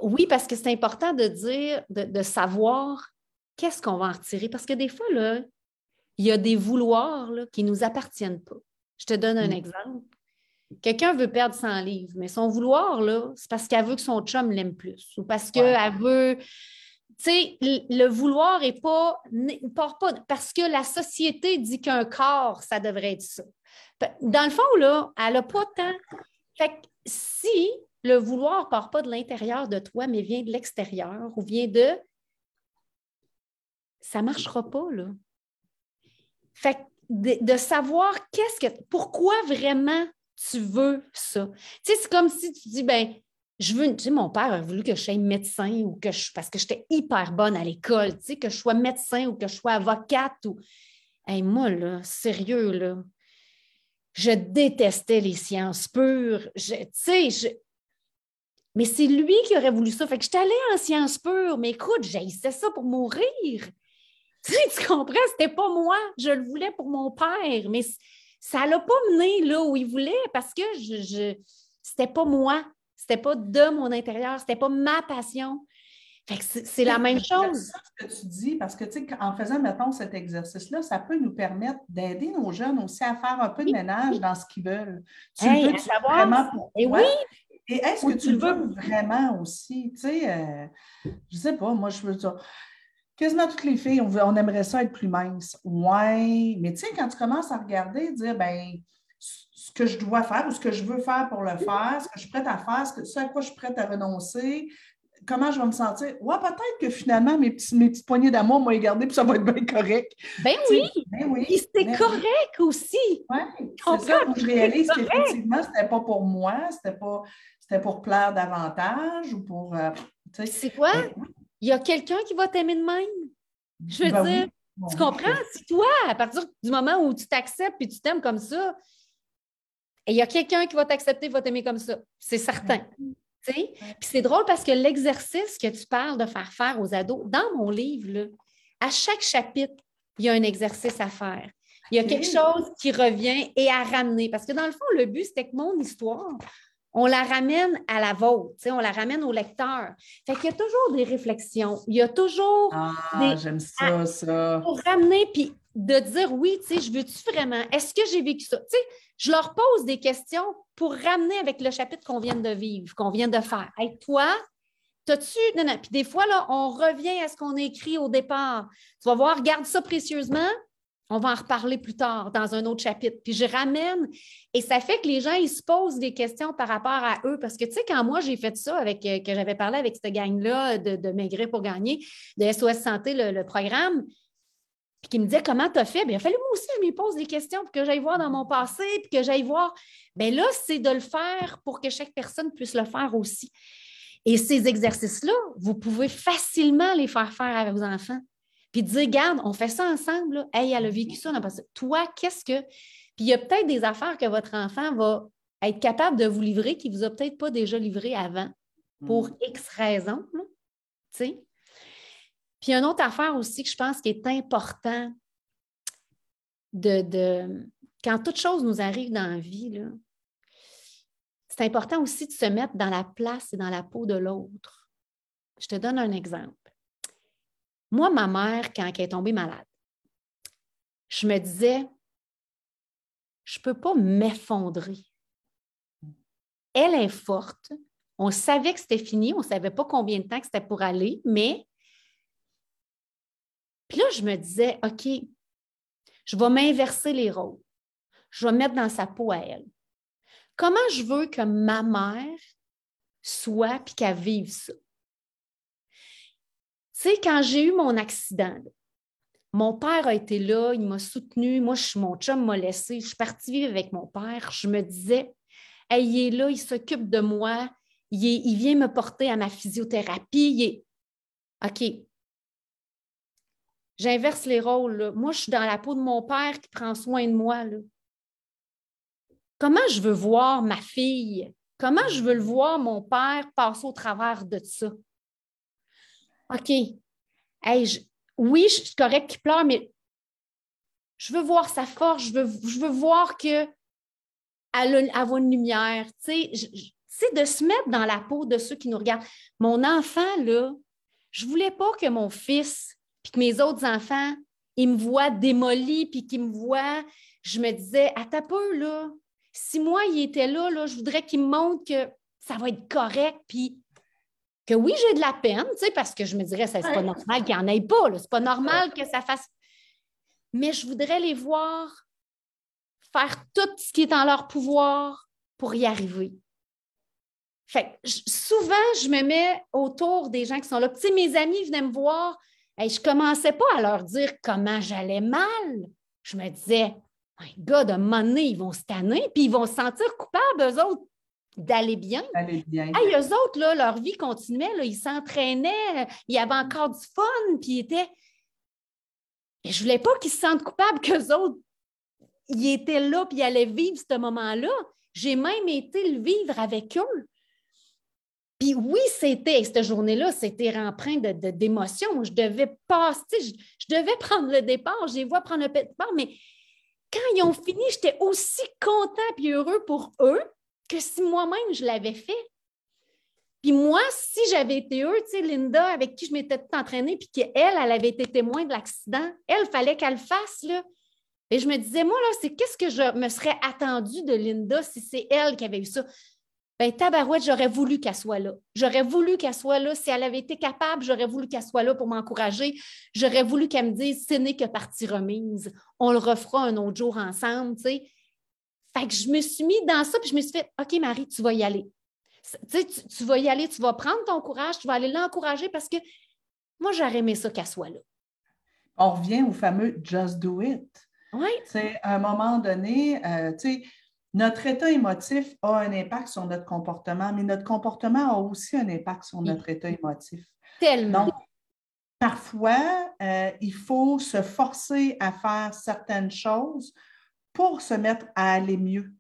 Speaker 2: Oui, parce que c'est important de dire, de, savoir qu'est-ce qu'on va en retirer. Parce que des fois, là, il y a des vouloirs qui ne nous appartiennent pas. Je te donne un mm. exemple. Quelqu'un veut perdre 100 livres, mais son vouloir, là, c'est parce qu'elle veut que son chum l'aime plus ou parce qu'elle veut. Tu sais, le vouloir n'est pas, part pas parce que la société dit qu'un corps, ça devrait être ça. Dans le fond, là, elle n'a pas tant. Fait que si le vouloir ne part pas de l'intérieur de toi, mais vient de l'extérieur ou vient de. Ça ne marchera pas, là. Fait de, de savoir qu'est-ce que. Pourquoi vraiment tu veux ça? Tu sais, c'est comme si tu dis, ben, je veux, tu sais, mon père a voulu que je sois médecin ou que je, parce que j'étais hyper bonne à l'école, tu sais, que je sois médecin ou que je sois avocate ou. Hey, moi, là, sérieux, là, je détestais les sciences pures. Tu sais, je... mais c'est lui qui aurait voulu ça. Fait que j'étais allée en sciences pures, mais écoute, j'haïssais ça pour mourir. Tu, sais, tu comprends? C'était pas moi. Je le voulais pour mon père, mais ça l'a pas mené là où il voulait parce que je, je... c'était pas moi. C'était pas de mon intérieur, c'était pas ma passion. c'est la même chose.
Speaker 1: ce que tu dis, parce que tu sais, en faisant, mettons, cet exercice-là, ça peut nous permettre d'aider nos jeunes aussi à faire un peu de ménage dans ce qu'ils veulent.
Speaker 2: Tu veux vraiment pour Et oui!
Speaker 1: Et est-ce que tu le veux vraiment aussi? Tu sais, euh, je sais pas, moi, je veux dire, quasiment toutes les filles, on, on aimerait ça être plus mince. Ouais, mais tu sais, quand tu commences à regarder, dire, ben ce que je dois faire ou ce que je veux faire pour le faire, ce que je suis prête à faire, ce, à quoi je suis prête à renoncer, comment je vais me sentir? Ouais, peut-être que finalement, mes, petits, mes petites poignées d'amour m'ont gardé puis ça va être bien correct.
Speaker 2: Ben oui! Ben oui. c'est ben correct aussi.
Speaker 1: Oui, c'est ça. Je réalise qu'effectivement, ce n'était pas pour moi, c'était pas c'était pour plaire davantage ou pour. Euh,
Speaker 2: c'est quoi? Ben Il y a quelqu'un qui va t'aimer de même? Je veux dire, tu comprends? Si toi, à partir du moment où tu t'acceptes et tu t'aimes comme ça, et il y a quelqu'un qui va t'accepter, va t'aimer comme ça. C'est certain. Puis c'est drôle parce que l'exercice que tu parles de faire faire aux ados, dans mon livre, à chaque chapitre, il y a un exercice à faire. Il y a quelque chose qui revient et à ramener. Parce que dans le fond, le but, c'était que mon histoire, on la ramène à la vôtre, on la ramène au lecteur. Fait qu'il y a toujours des réflexions, il y a toujours
Speaker 1: ah, j'aime ça, ça.
Speaker 2: Pour ramener, puis de dire oui, tu sais, je veux-tu vraiment, est-ce que j'ai vécu ça? Tu sais, je leur pose des questions pour ramener avec le chapitre qu'on vient de vivre, qu'on vient de faire. Hey, toi, T'as-tu. Non, non. Puis des fois, là, on revient à ce qu'on a écrit au départ. Tu vas voir, garde ça précieusement. On va en reparler plus tard dans un autre chapitre. Puis je ramène. Et ça fait que les gens, ils se posent des questions par rapport à eux. Parce que, tu sais, quand moi, j'ai fait ça, avec euh, que j'avais parlé avec cette gang-là de, de Maigrir pour gagner, de SOS Santé, le programme, puis qui me disait comment tu as fait, bien, il fallait moi aussi je me pose des questions pour que j'aille voir dans mon passé, puis que j'aille voir. Bien là, c'est de le faire pour que chaque personne puisse le faire aussi. Et ces exercices-là, vous pouvez facilement les faire faire avec vos enfants. Puis dire, regarde, on fait ça ensemble. Là. Hey, elle a vécu ça, on a passé. Toi, qu'est-ce que. Puis il y a peut-être des affaires que votre enfant va être capable de vous livrer qui ne vous a peut-être pas déjà livré avant pour mm. X raisons. Tu sais? Puis une autre affaire aussi que je pense qui est important de, quand toute chose nous arrive dans la vie, c'est important aussi de se mettre dans la place et dans la peau de l'autre. Je te donne un exemple. Moi, ma mère, quand elle est tombée malade, je me disais, je ne peux pas m'effondrer. Elle est forte. On savait que c'était fini, on ne savait pas combien de temps que c'était pour aller, mais puis là, je me disais, OK, je vais m'inverser les rôles. Je vais mettre dans sa peau à elle. Comment je veux que ma mère soit puis qu'elle vive ça? Sais, quand j'ai eu mon accident, mon père a été là, il m'a soutenu. Moi, je, mon chum m'a laissé. Je suis partie vivre avec mon père. Je me disais, il est là, il s'occupe de moi. Il, il, vient me porter à ma physiothérapie. Il est... OK, J'inverse les rôles. Moi, je suis dans la peau de mon père qui prend soin de moi. Comment je veux voir ma fille? Comment je veux le voir, mon père, passer au travers de ça? OK. oui, je suis correct qu'il pleure, mais je veux voir sa force, je veux, je veux voir qu'elle a, une lumière. C'est de se mettre dans la peau de ceux qui nous regardent. Mon enfant, là, je ne voulais pas que mon fils puis que mes autres enfants, ils me voient démolie, puis qu'ils me voient, je me disais, à ta peu, là, si moi, il était là, là je voudrais qu'il me montre que ça va être correct, puis que oui, j'ai de la peine, tu sais, parce que je me dirais, c'est pas normal qu'il n'y en ait pas, c'est pas normal que ça fasse. Mais je voudrais les voir faire tout ce qui est en leur pouvoir pour y arriver. Fait souvent, je me mets autour des gens qui sont là. Tu sais, mes amis venaient me voir, je ne commençais pas à leur dire comment j'allais mal. Je me disais, my God, à un moment donné, ils vont se tanner, puis ils vont se sentir coupables, eux autres. D'aller bien.
Speaker 1: Bien.
Speaker 2: Hey, eux autres, là, leur vie continuait, là, ils s'entraînaient, ils avaient encore du fun, puis ils étaient. Et je voulais pas qu'ils se sentent coupables qu'eux autres, ils étaient là, puis ils allaient vivre ce moment-là. J'ai même été le vivre avec eux. Puis oui, c'était, cette journée-là, c'était empreint d'émotions. De, je devais passer, je, je, devais prendre le départ, j'ai vu prendre le départ, mais quand ils ont fini, j'étais aussi content et heureux pour eux que si moi-même je l'avais fait. Puis moi, si j'avais été eux, tu sais, Linda, avec qui je m'étais entraînée, puis qu'elle, elle avait été témoin de l'accident, elle, fallait qu'elle le fasse, là. Et je me disais, moi, là, c'est qu'est-ce que je me serais attendu de Linda si c'est elle qui avait eu ça? Ben, tabarouette, j'aurais voulu qu'elle soit là. J'aurais voulu qu'elle soit là. Si elle avait été capable, j'aurais voulu qu'elle soit là pour m'encourager. J'aurais voulu qu'elle me dise, ce n'est que partie remise. On le refera un autre jour ensemble, tu sais. Fait que je me suis mis dans ça, puis je me suis fait, OK, Marie, tu vas y aller. Tu, vas y aller, tu vas prendre ton courage, tu vas aller l'encourager parce que moi, j'aurais aimé ça qu'elle soit là.
Speaker 1: On revient au fameux just do it.
Speaker 2: Oui.
Speaker 1: C'est à un moment donné, euh, tu sais, notre état émotif a un impact sur notre comportement, mais notre comportement a aussi un impact sur notre état émotif.
Speaker 2: Tellement.
Speaker 1: Donc, parfois, euh, il faut se forcer à faire certaines choses pour se mettre à aller mieux.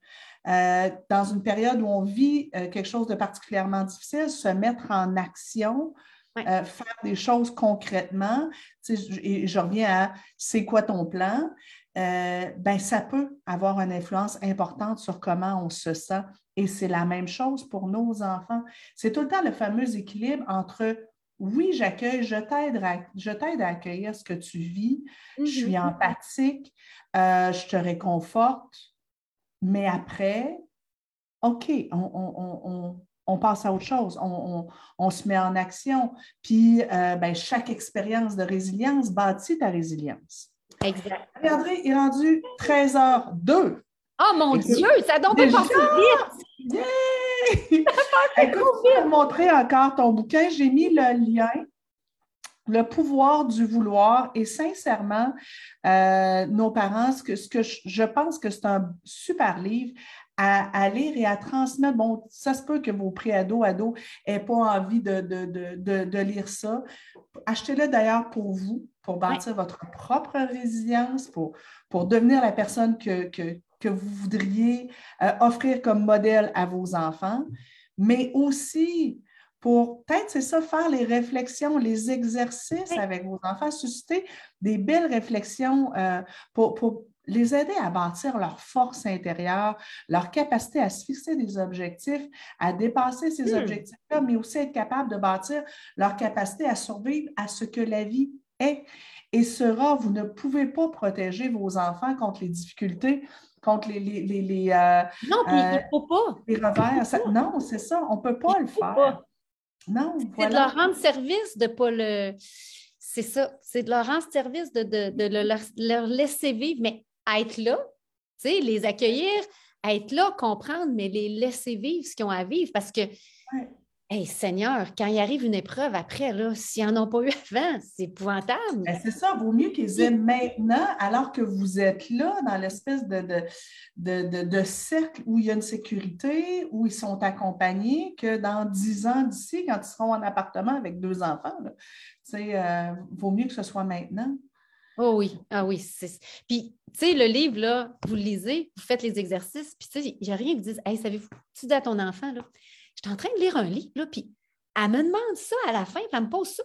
Speaker 1: Euh, dans une période où on vit euh, quelque chose de particulièrement difficile, se mettre en action, euh, faire des choses concrètement. Et je reviens à c'est quoi ton plan? ben, ça peut avoir une influence importante sur comment on se sent. Et c'est la même chose pour nos enfants. C'est tout le temps le fameux équilibre entre oui, j'accueille, je t'aide à, je t'aide à accueillir ce que tu vis, je suis mm-hmm. empathique, je te réconforte, mais après, OK, on, passe à autre chose, on, se met en action. Puis, euh, ben, chaque expérience de résilience bâtit ta résilience.
Speaker 2: Exact.
Speaker 1: Regardez, il est rendu 13h02.
Speaker 2: Oh mon Dieu, ça donne pas vite!
Speaker 1: Yeah! Écoute, je vais montrer encore ton bouquin. J'ai mis le lien le pouvoir du vouloir et sincèrement, euh, nos parents, ce que, ce que je, pense que c'est un super livre à, lire et à transmettre. Bon, ça se peut que vos préados, ados n'aient pas envie de, de, lire ça. Achetez-le d'ailleurs pour vous, pour bâtir votre propre résilience, pour, pour devenir la personne que, que, vous voudriez euh, offrir comme modèle à vos enfants, mais aussi pour peut-être, c'est ça, faire les réflexions, les exercices avec vos enfants, susciter des belles réflexions euh, pour, les aider à bâtir leur force intérieure, leur capacité à se fixer des objectifs, à dépasser ces hmm. objectifs-là, mais aussi être capable de bâtir leur capacité à survivre à ce que la vie est. Et sera, vous ne pouvez pas protéger vos enfants contre les difficultés, contre les, les,
Speaker 2: euh, non, puis il faut pas.
Speaker 1: Les revers. non, c'est ça, on ne peut pas le faire. Non,
Speaker 2: C'est de leur rendre service de ne pas le. C'est ça, c'est de leur rendre service de, leur, laisser vivre, mais être là, tu sais, les accueillir, être là, comprendre, mais les laisser vivre ce qu'ils ont à vivre parce que Hey, Seigneur, quand il arrive une épreuve après, s'ils n'en ont pas eu avant, c'est épouvantable.
Speaker 1: Ben, c'est ça, vaut mieux qu'ils aient maintenant, alors que vous êtes là, dans l'espèce de, de, cercle où il y a une sécurité, où ils sont accompagnés, que dans dix ans d'ici, quand ils seront en appartement avec deux enfants. Il euh, vaut mieux que ce soit maintenant.
Speaker 2: Oh oui, ah oui. Puis, tu sais, le livre, là, vous le lisez, vous faites les exercices, puis tu sais, il n'y a rien qui dit Hey, savez-vous, tu dis à ton enfant, là, J'étais en train de lire un livre, là, puis elle me demande ça à la fin, puis elle me pose ça.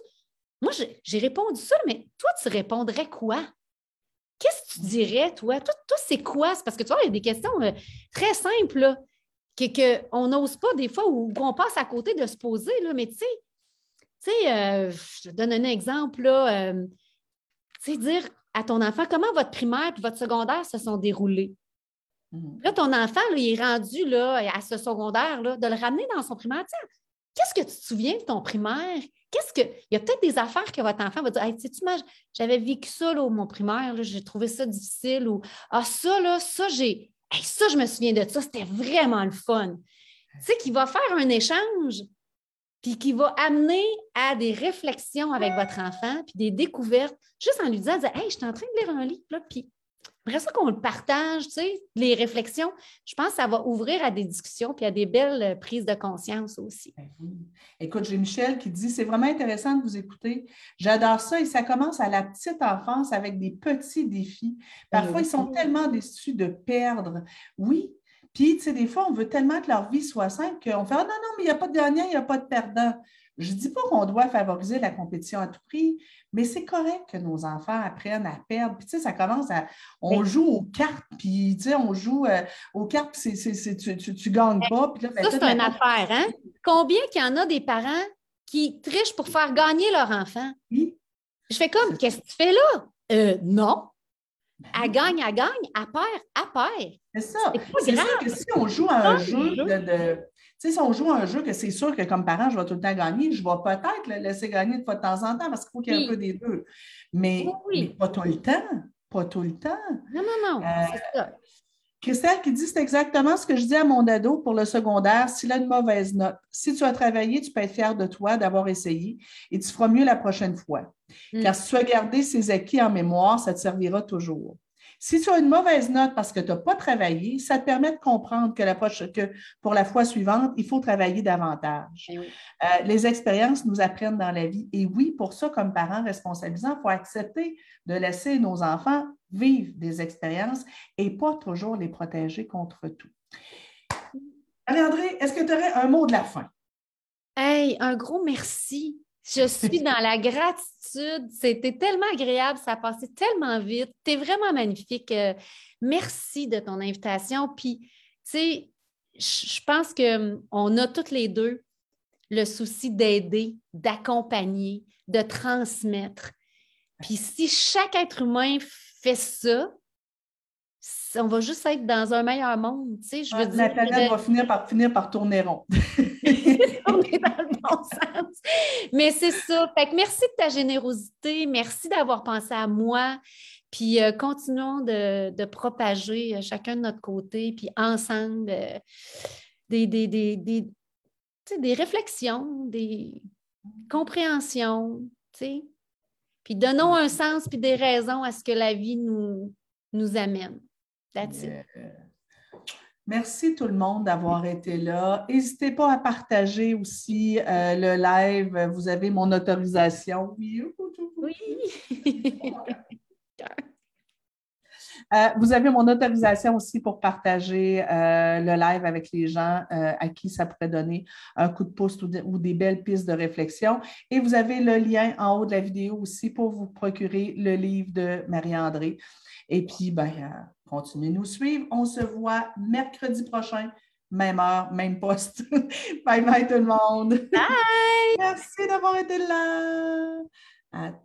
Speaker 2: Moi, j'ai répondu ça, mais toi, tu répondrais quoi? Qu'est-ce que tu dirais, toi? Toi, c'est quoi? Parce que tu vois, il y a des questions euh, très simples, qu'on n'ose pas des fois ou qu'on passe à côté de se poser, là, mais tu sais, tu sais, euh, je te donne un exemple, là, euh, tu sais, dire à ton enfant comment votre primaire et votre secondaire se sont déroulés? Mm. Là, ton enfant, il est rendu là, à ce secondaire, là, de le ramener dans son primaire. Qu'est-ce que tu te souviens de ton primaire? Qu'est-ce que. Il y a peut-être des affaires que votre enfant va dire Hey, sais-tu, j'avais vécu ça là, au mon primaire, j'ai trouvé ça difficile ou Ah, ça, là, ça, j'ai. ça, je me souviens de ça, c'était vraiment le fun. Tu sais, qu'il va faire un échange, puis qui va amener à des réflexions avec votre enfant, puis des découvertes, juste en lui disant Hey, je suis en train de lire un livre, là, puis après ça qu'on le partage, tu sais, les réflexions, je pense que ça va ouvrir à des discussions puis à des belles euh, prises de conscience aussi.
Speaker 1: Ben Écoute, j'ai Michel qui dit c'est vraiment intéressant de vous écouter. J'adore ça et ça commence à la petite enfance avec des petits défis. Parfois, ils sont tellement déçus de perdre. Oui, puis, tu sais, des fois, on veut tellement que leur vie soit simple qu'on fait Ah non, non, mais il n'y a pas de gagnant, il n'y a pas de perdant. Je ne dis pas qu'on doit favoriser la compétition à tout prix, mais c'est correct que nos enfants apprennent à perdre. Puis, tu sais, ça commence à. On joue aux cartes, puis, tu sais, on joue euh, aux cartes, puis tu ne gagnes pas. Puis
Speaker 2: là, ben, ça, c'est une affaire, hein? Combien qu'il y en a des parents qui trichent pour faire gagner leur enfant? Oui. Je fais comme, qu'est-ce que tu fais là? Euh, non. Ben elle gagne, elle gagne, elle perd, elle perd.
Speaker 1: C'est ça. C'est sûr que si on joue à un jeu de si on joue à un jeu que c'est sûr que comme parent, je vais tout le temps gagner, je vais peut-être le laisser gagner de fois de temps en temps parce qu'il faut qu'il y ait un peu des deux. Mais, pas tout le temps. Pas tout le temps.
Speaker 2: Non, non, non. Euh,
Speaker 1: Christelle qui dit c'est exactement ce que je dis à mon ado pour le secondaire. S'il a une mauvaise note, si tu as travaillé, tu peux être fier de toi d'avoir essayé et tu feras mieux la prochaine fois. Mm. Car si tu as gardé ses acquis en mémoire, ça te servira toujours. Si tu as une mauvaise note parce que tu n'as pas travaillé, ça te permet de comprendre que, la, que, pour la fois suivante, il faut travailler davantage. Eh euh, les expériences nous apprennent dans la vie. Et oui, pour ça, comme parents responsabilisants, il faut accepter de laisser nos enfants vivre des expériences et pas toujours les protéger contre tout. Marie-André, est-ce que tu aurais un mot de la fin?
Speaker 2: Hey, un gros merci. Je suis dans la gratitude. C'était tellement agréable, ça a passé tellement vite. Tu es vraiment magnifique. Euh, merci de ton invitation. Puis, tu sais, je pense qu'on hum, a toutes les deux le souci d'aider, d'accompagner, de transmettre. Puis si chaque être humain fait ça, on va juste être dans un meilleur monde. Tu sais, je veux
Speaker 1: la planète va finir par, finir par tourner rond.
Speaker 2: on est dans le sens. Mais c'est ça. Fait merci de ta générosité. Merci d'avoir pensé à moi. Puis euh, continuons de, propager euh, chacun de notre côté, puis ensemble, euh, des, des, des, des, des réflexions, des compréhensions. Puis donnons un sens puis des raisons à ce que la vie nous, nous amène.
Speaker 1: Merci tout le monde d'avoir été là. N'hésitez pas à partager aussi euh, le live. Vous avez mon autorisation. Oui. Euh, vous avez mon autorisation aussi pour partager euh, le live avec les gens à qui ça pourrait donner un coup de pouce ou, ou, des belles pistes de réflexion. Et vous avez le lien en haut de la vidéo aussi pour vous procurer le livre de Marie-André. Et puis, ben, continuez de nous suivre. On se voit mercredi prochain, même heure, même poste. bye bye tout le monde.
Speaker 2: Bye!
Speaker 1: Merci d'avoir été là. Attends.